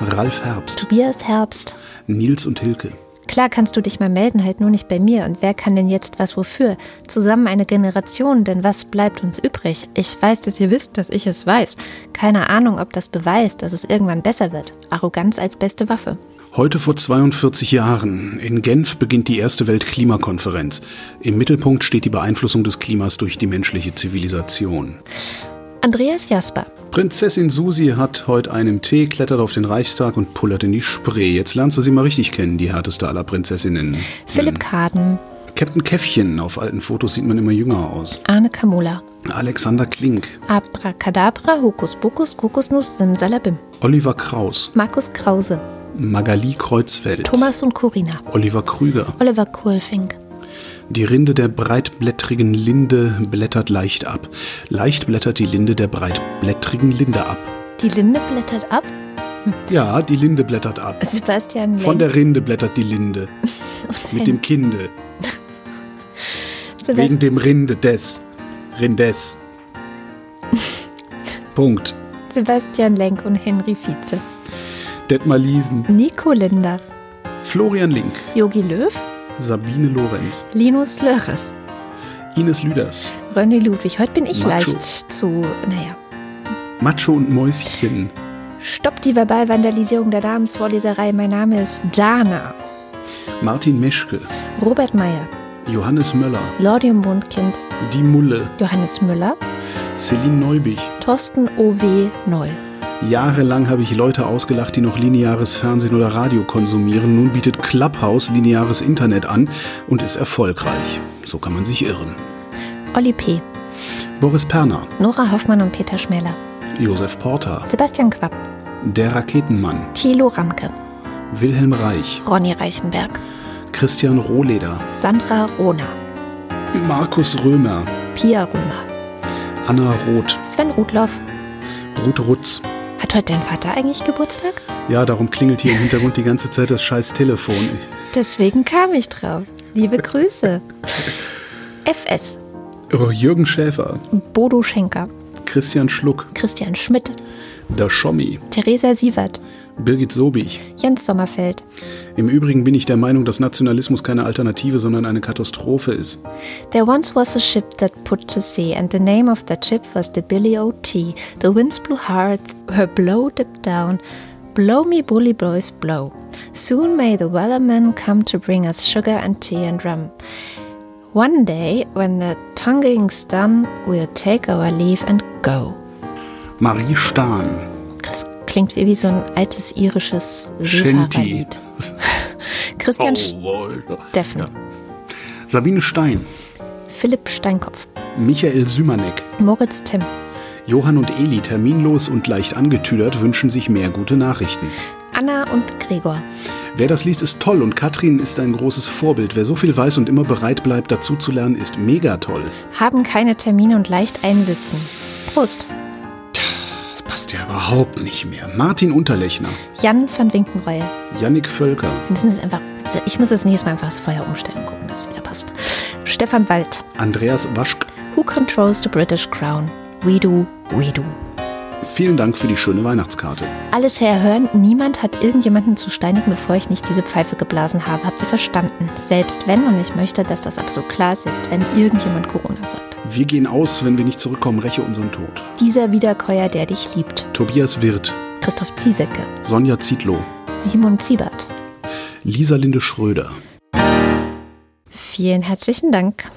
Ralf Herbst. Tobias Herbst. Nils und Hilke. Klar kannst du dich mal melden, halt nur nicht bei mir. Und wer kann denn jetzt was wofür? Zusammen eine Generation, denn was bleibt uns übrig? Ich weiß, dass ihr wisst, dass ich es weiß. Keine Ahnung, ob das beweist, dass es irgendwann besser wird. Arroganz als beste Waffe. Heute vor 42 Jahren. In Genf beginnt die erste Weltklimakonferenz. Im Mittelpunkt steht die Beeinflussung des Klimas durch die menschliche Zivilisation. Andreas Jasper, Prinzessin Susi hat heute einen Tee, klettert auf den Reichstag und pullert in die Spree. Jetzt lernst du sie mal richtig kennen, die härteste aller Prinzessinnen. Philipp Kaden, Captain Käffchen. Auf alten Fotos sieht man immer jünger aus. Arne Kamula, Alexander Klink. Abracadabra, Hokus Pokus, Kokosnuss, Simsalabim, Oliver Kraus. Markus Krause, Magali Kreuzfeld. Thomas und Corina, Oliver Krüger. Oliver Kohlfink, Die Rinde der breitblättrigen Linde blättert leicht ab. Leicht blättert die Linde der breitblättrigen Linde ab. Die Linde blättert ab. Ja, die Linde blättert ab. Sebastian Von Lenk. der Rinde blättert die Linde. Mit dem Kinde. Wegen dem Rinde des. Rindes. Punkt. Sebastian Lenk und Henry Vize. Detmar Liesen. Nico Linder. Florian Link. Yogi Löw. Sabine Lorenz. Linus Lörres. Ines Lüders. René Ludwig. Heute bin ich Macho. leicht zu, naja. Macho und Mäuschen. Stopp die Verbalvandalisierung der Namensvorleserei. Mein Name ist Dana. Martin Meschke. Robert Meyer. Johannes Möller. Lordium Bundkind. Die Mulle. Johannes Müller. Celine Neubich. Thorsten O.W. Neu. Jahrelang habe ich Leute ausgelacht, die noch lineares Fernsehen oder Radio konsumieren. Nun bietet Clubhouse lineares Internet an und ist erfolgreich. So kann man sich irren. Olli P. Boris Perner, Nora Hoffmann und Peter Schmeller. Josef Porter, Sebastian Quapp. Der Raketenmann, Thilo Ramke. Wilhelm Reich, Ronny Reichenberg. Christian Rohleder, Sandra Rohner. Markus Römer, Pia Römer. Anna Roth, Sven Rudloff. Ruth Rutz. Hat heute dein Vater eigentlich Geburtstag? Ja, darum klingelt hier im Hintergrund die ganze Zeit das scheiß Telefon. Deswegen kam ich drauf. Liebe Grüße. FS. Oh, Jürgen Schäfer, Bodo Schenker. Christian Schluck, Christian Schmidt. Der Schommi. Theresa Sievert, Birgit Sobich. Jens Sommerfeld, Im Übrigen bin ich der Meinung, dass Nationalismus keine Alternative, sondern eine Katastrophe ist. There once was a ship that put to sea, and the name of that ship was the Billy O.T. The winds blew hard, her blow dipped down. Blow me, bully boys, blow. Soon may the wellermen come to bring us sugar and tea and rum. One day, when the tonguing's done, we'll take our leave and go. Marie Stahn. Das klingt wie, wie so ein altes irisches. Seefahrerlied. Christian Oh, Steffen, Sabine Stein. Philipp Steinkopf, Michael Sümanek. Moritz Timm, Johann und Eli, terminlos und leicht angetüdert, wünschen sich mehr gute Nachrichten. Anna und Gregor. Wer das liest, ist toll und Katrin ist ein großes Vorbild. Wer so viel weiß und immer bereit bleibt, dazu zu lernen, ist mega toll. haben keine Termine und leicht einsitzen. Prost. Das passt ja überhaupt nicht mehr. Martin Unterlechner, Jan van Winkenreue. Yannick Völker, Wir müssen es einfach, ich muss es nächstes Mal einfach vorher umstellen und gucken, dass es wieder passt. Stefan Wald. Andreas Waschk. Who controls the British crown? We do, we do. Vielen Dank für die schöne Weihnachtskarte. Alles herhören, niemand hat irgendjemanden zu steinigen, bevor ich nicht diese Pfeife geblasen habe. Habt ihr verstanden? Selbst wenn, und ich möchte, dass das absolut klar ist, selbst wenn irgendjemand Corona sagt. Wir gehen aus, wenn wir nicht zurückkommen, räche unseren Tod. Dieser Wiederkäuer, der dich liebt. Tobias Wirth, Christoph Ziesecke. Sonja Zietlow, Simon Ziebert. Lisa Linde Schröder. Vielen herzlichen Dank.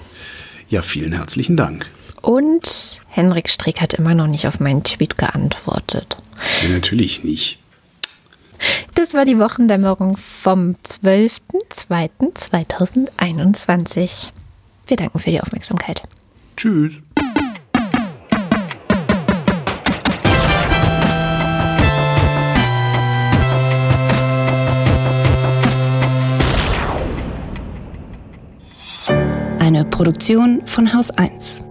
Ja, vielen herzlichen Dank. Und Henrik Strick hat immer noch nicht auf meinen Tweet geantwortet. Ja, natürlich nicht. Das war die Wochendämmerung vom 12.02.2021. Wir danken für die Aufmerksamkeit. Tschüss. Eine Produktion von Haus 1.